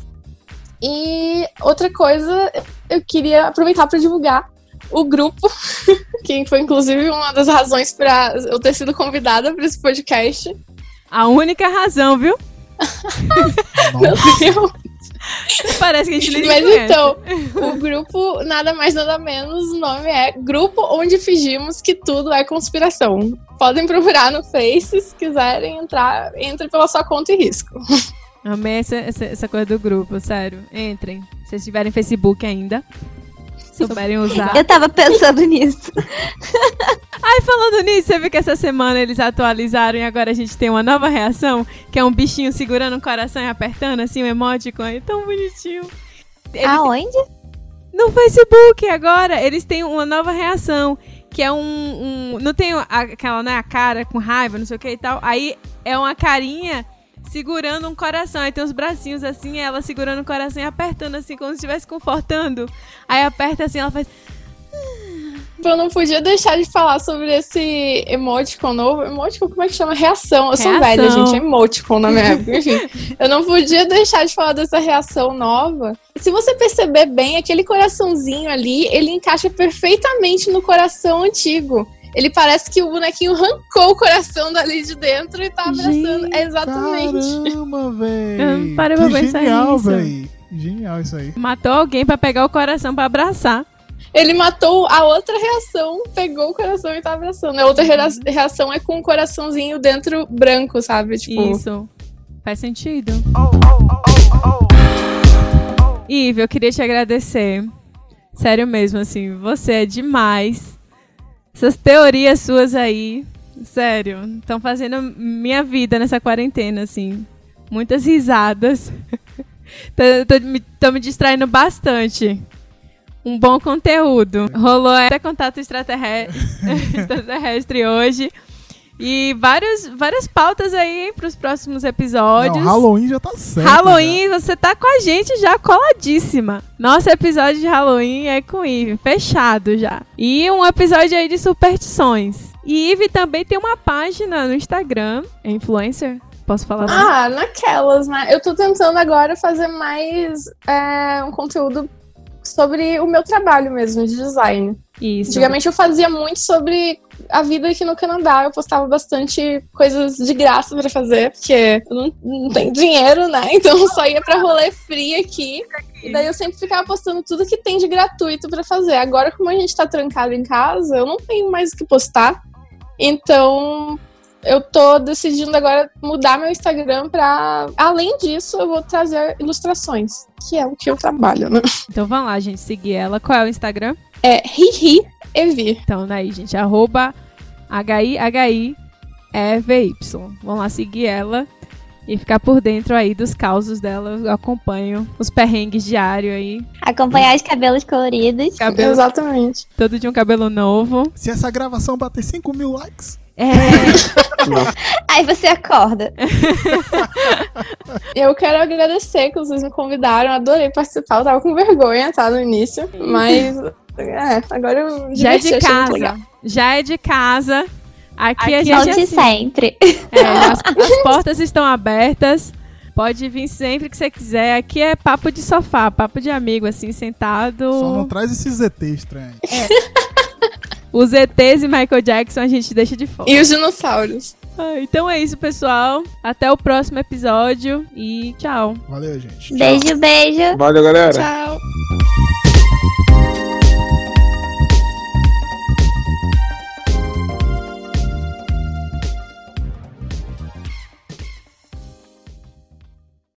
E outra coisa, eu queria aproveitar para divulgar o grupo, que foi inclusive uma das razões para eu ter sido convidada para esse podcast. A única razão, viu? Meu. Deus. Parece que a gente nem Mas conhece. então, o grupo, nada mais nada menos, o nome é Grupo Onde Fingimos que Tudo é Conspiração. Podem procurar no Face, se quiserem entrar, entre pela sua conta e risco. Amei essa, essa, essa coisa do grupo, sério. Entrem. Se vocês tiverem Facebook ainda, souberem usar. Eu tava pensando nisso. Ai, falando nisso, você viu que essa semana eles atualizaram e agora a gente tem uma nova reação, que é um bichinho segurando o coração e apertando assim, um emoticon. É tão bonitinho. Ele- Aonde? No Facebook agora, eles têm uma nova reação, que é um... um- não tem aquela, né, a cara com raiva, não sei o que e tal. Aí é uma carinha segurando um coração. Aí tem os bracinhos assim, ela segurando o coração e apertando assim, como se estivesse confortando. Aí aperta assim, ela faz... Eu não podia deixar de falar sobre esse emoticon novo. Emoticon, como é que chama? Reação. Eu sou Reação. velha, gente. É emoticon na minha época. Enfim, eu não podia deixar de falar dessa reação nova. Se você perceber bem, aquele coraçãozinho ali, ele encaixa perfeitamente no coração antigo. Ele parece que o bonequinho arrancou o coração dali de dentro e tá abraçando. Gente, é exatamente. Caramba, velho. não parei pra pensar genial, nisso. velho. Genial isso aí. Matou alguém pra pegar o coração pra abraçar. Ele matou a outra reação, pegou o coração e tá abraçando. A outra rea- reação é com um coraçãozinho dentro branco, sabe? Tipo, Isso. Faz sentido. Ive, eu queria te agradecer. Sério mesmo, assim, você é demais. Essas teorias suas aí, sério, estão fazendo minha vida nessa quarentena, assim. Muitas risadas. tô me distraindo bastante. Um bom conteúdo. Rolou até contato extraterrestre, extraterrestre hoje. E vários, várias pautas aí pros próximos episódios. Não, Halloween já tá certo. Halloween, você tá com a gente já coladíssima. Nosso episódio de Halloween é com Ive, fechado já. E um episódio aí de superstições. E Ive também tem uma página no Instagram, é influencer? Posso falar? assim? ah, naquelas, né? Eu tô tentando agora fazer mais é, um conteúdo sobre o meu trabalho mesmo, de design. Isso. Antigamente eu fazia muito sobre a vida aqui no Canadá. Eu postava bastante coisas de graça pra fazer, porque eu não, não tenho dinheiro, né? Então eu só ia pra rolê free aqui. E daí eu sempre ficava postando tudo que tem de gratuito pra fazer. Agora, como a gente tá trancado em casa, eu não tenho mais o que postar. Então, eu tô decidindo agora mudar meu Instagram pra. Além disso, eu vou trazer ilustrações, que é o que eu trabalho, né? Então vamos lá, gente, seguir ela. Qual é o Instagram? É Hihi Evi. Então, daí, gente, arroba HIHIEVY. Vamos lá seguir ela e ficar por dentro aí dos causos dela. Eu acompanho os perrengues diários aí. Acompanhar os cabelos coloridos. Cabelo, Exatamente. todo de um cabelo novo. Se essa gravação bater 5 mil likes, É, Aí você acorda. Eu quero agradecer que vocês me convidaram, adorei participar, eu tava com vergonha, tá, no início, mas é, agora eu já é de casa. Já é de casa. Aqui, a gente Volte assim, sempre. é, as, as portas estão abertas. Pode vir sempre que você quiser. Aqui é papo de sofá, papo de amigo, assim, sentado. só não traz esses ET estranhos. Os ETs e Michael Jackson a gente deixa de fora. E os dinossauros. Ah, então é isso, pessoal. Até o próximo episódio e tchau. Valeu, gente. Beijo, beijo. Valeu, galera. Tchau.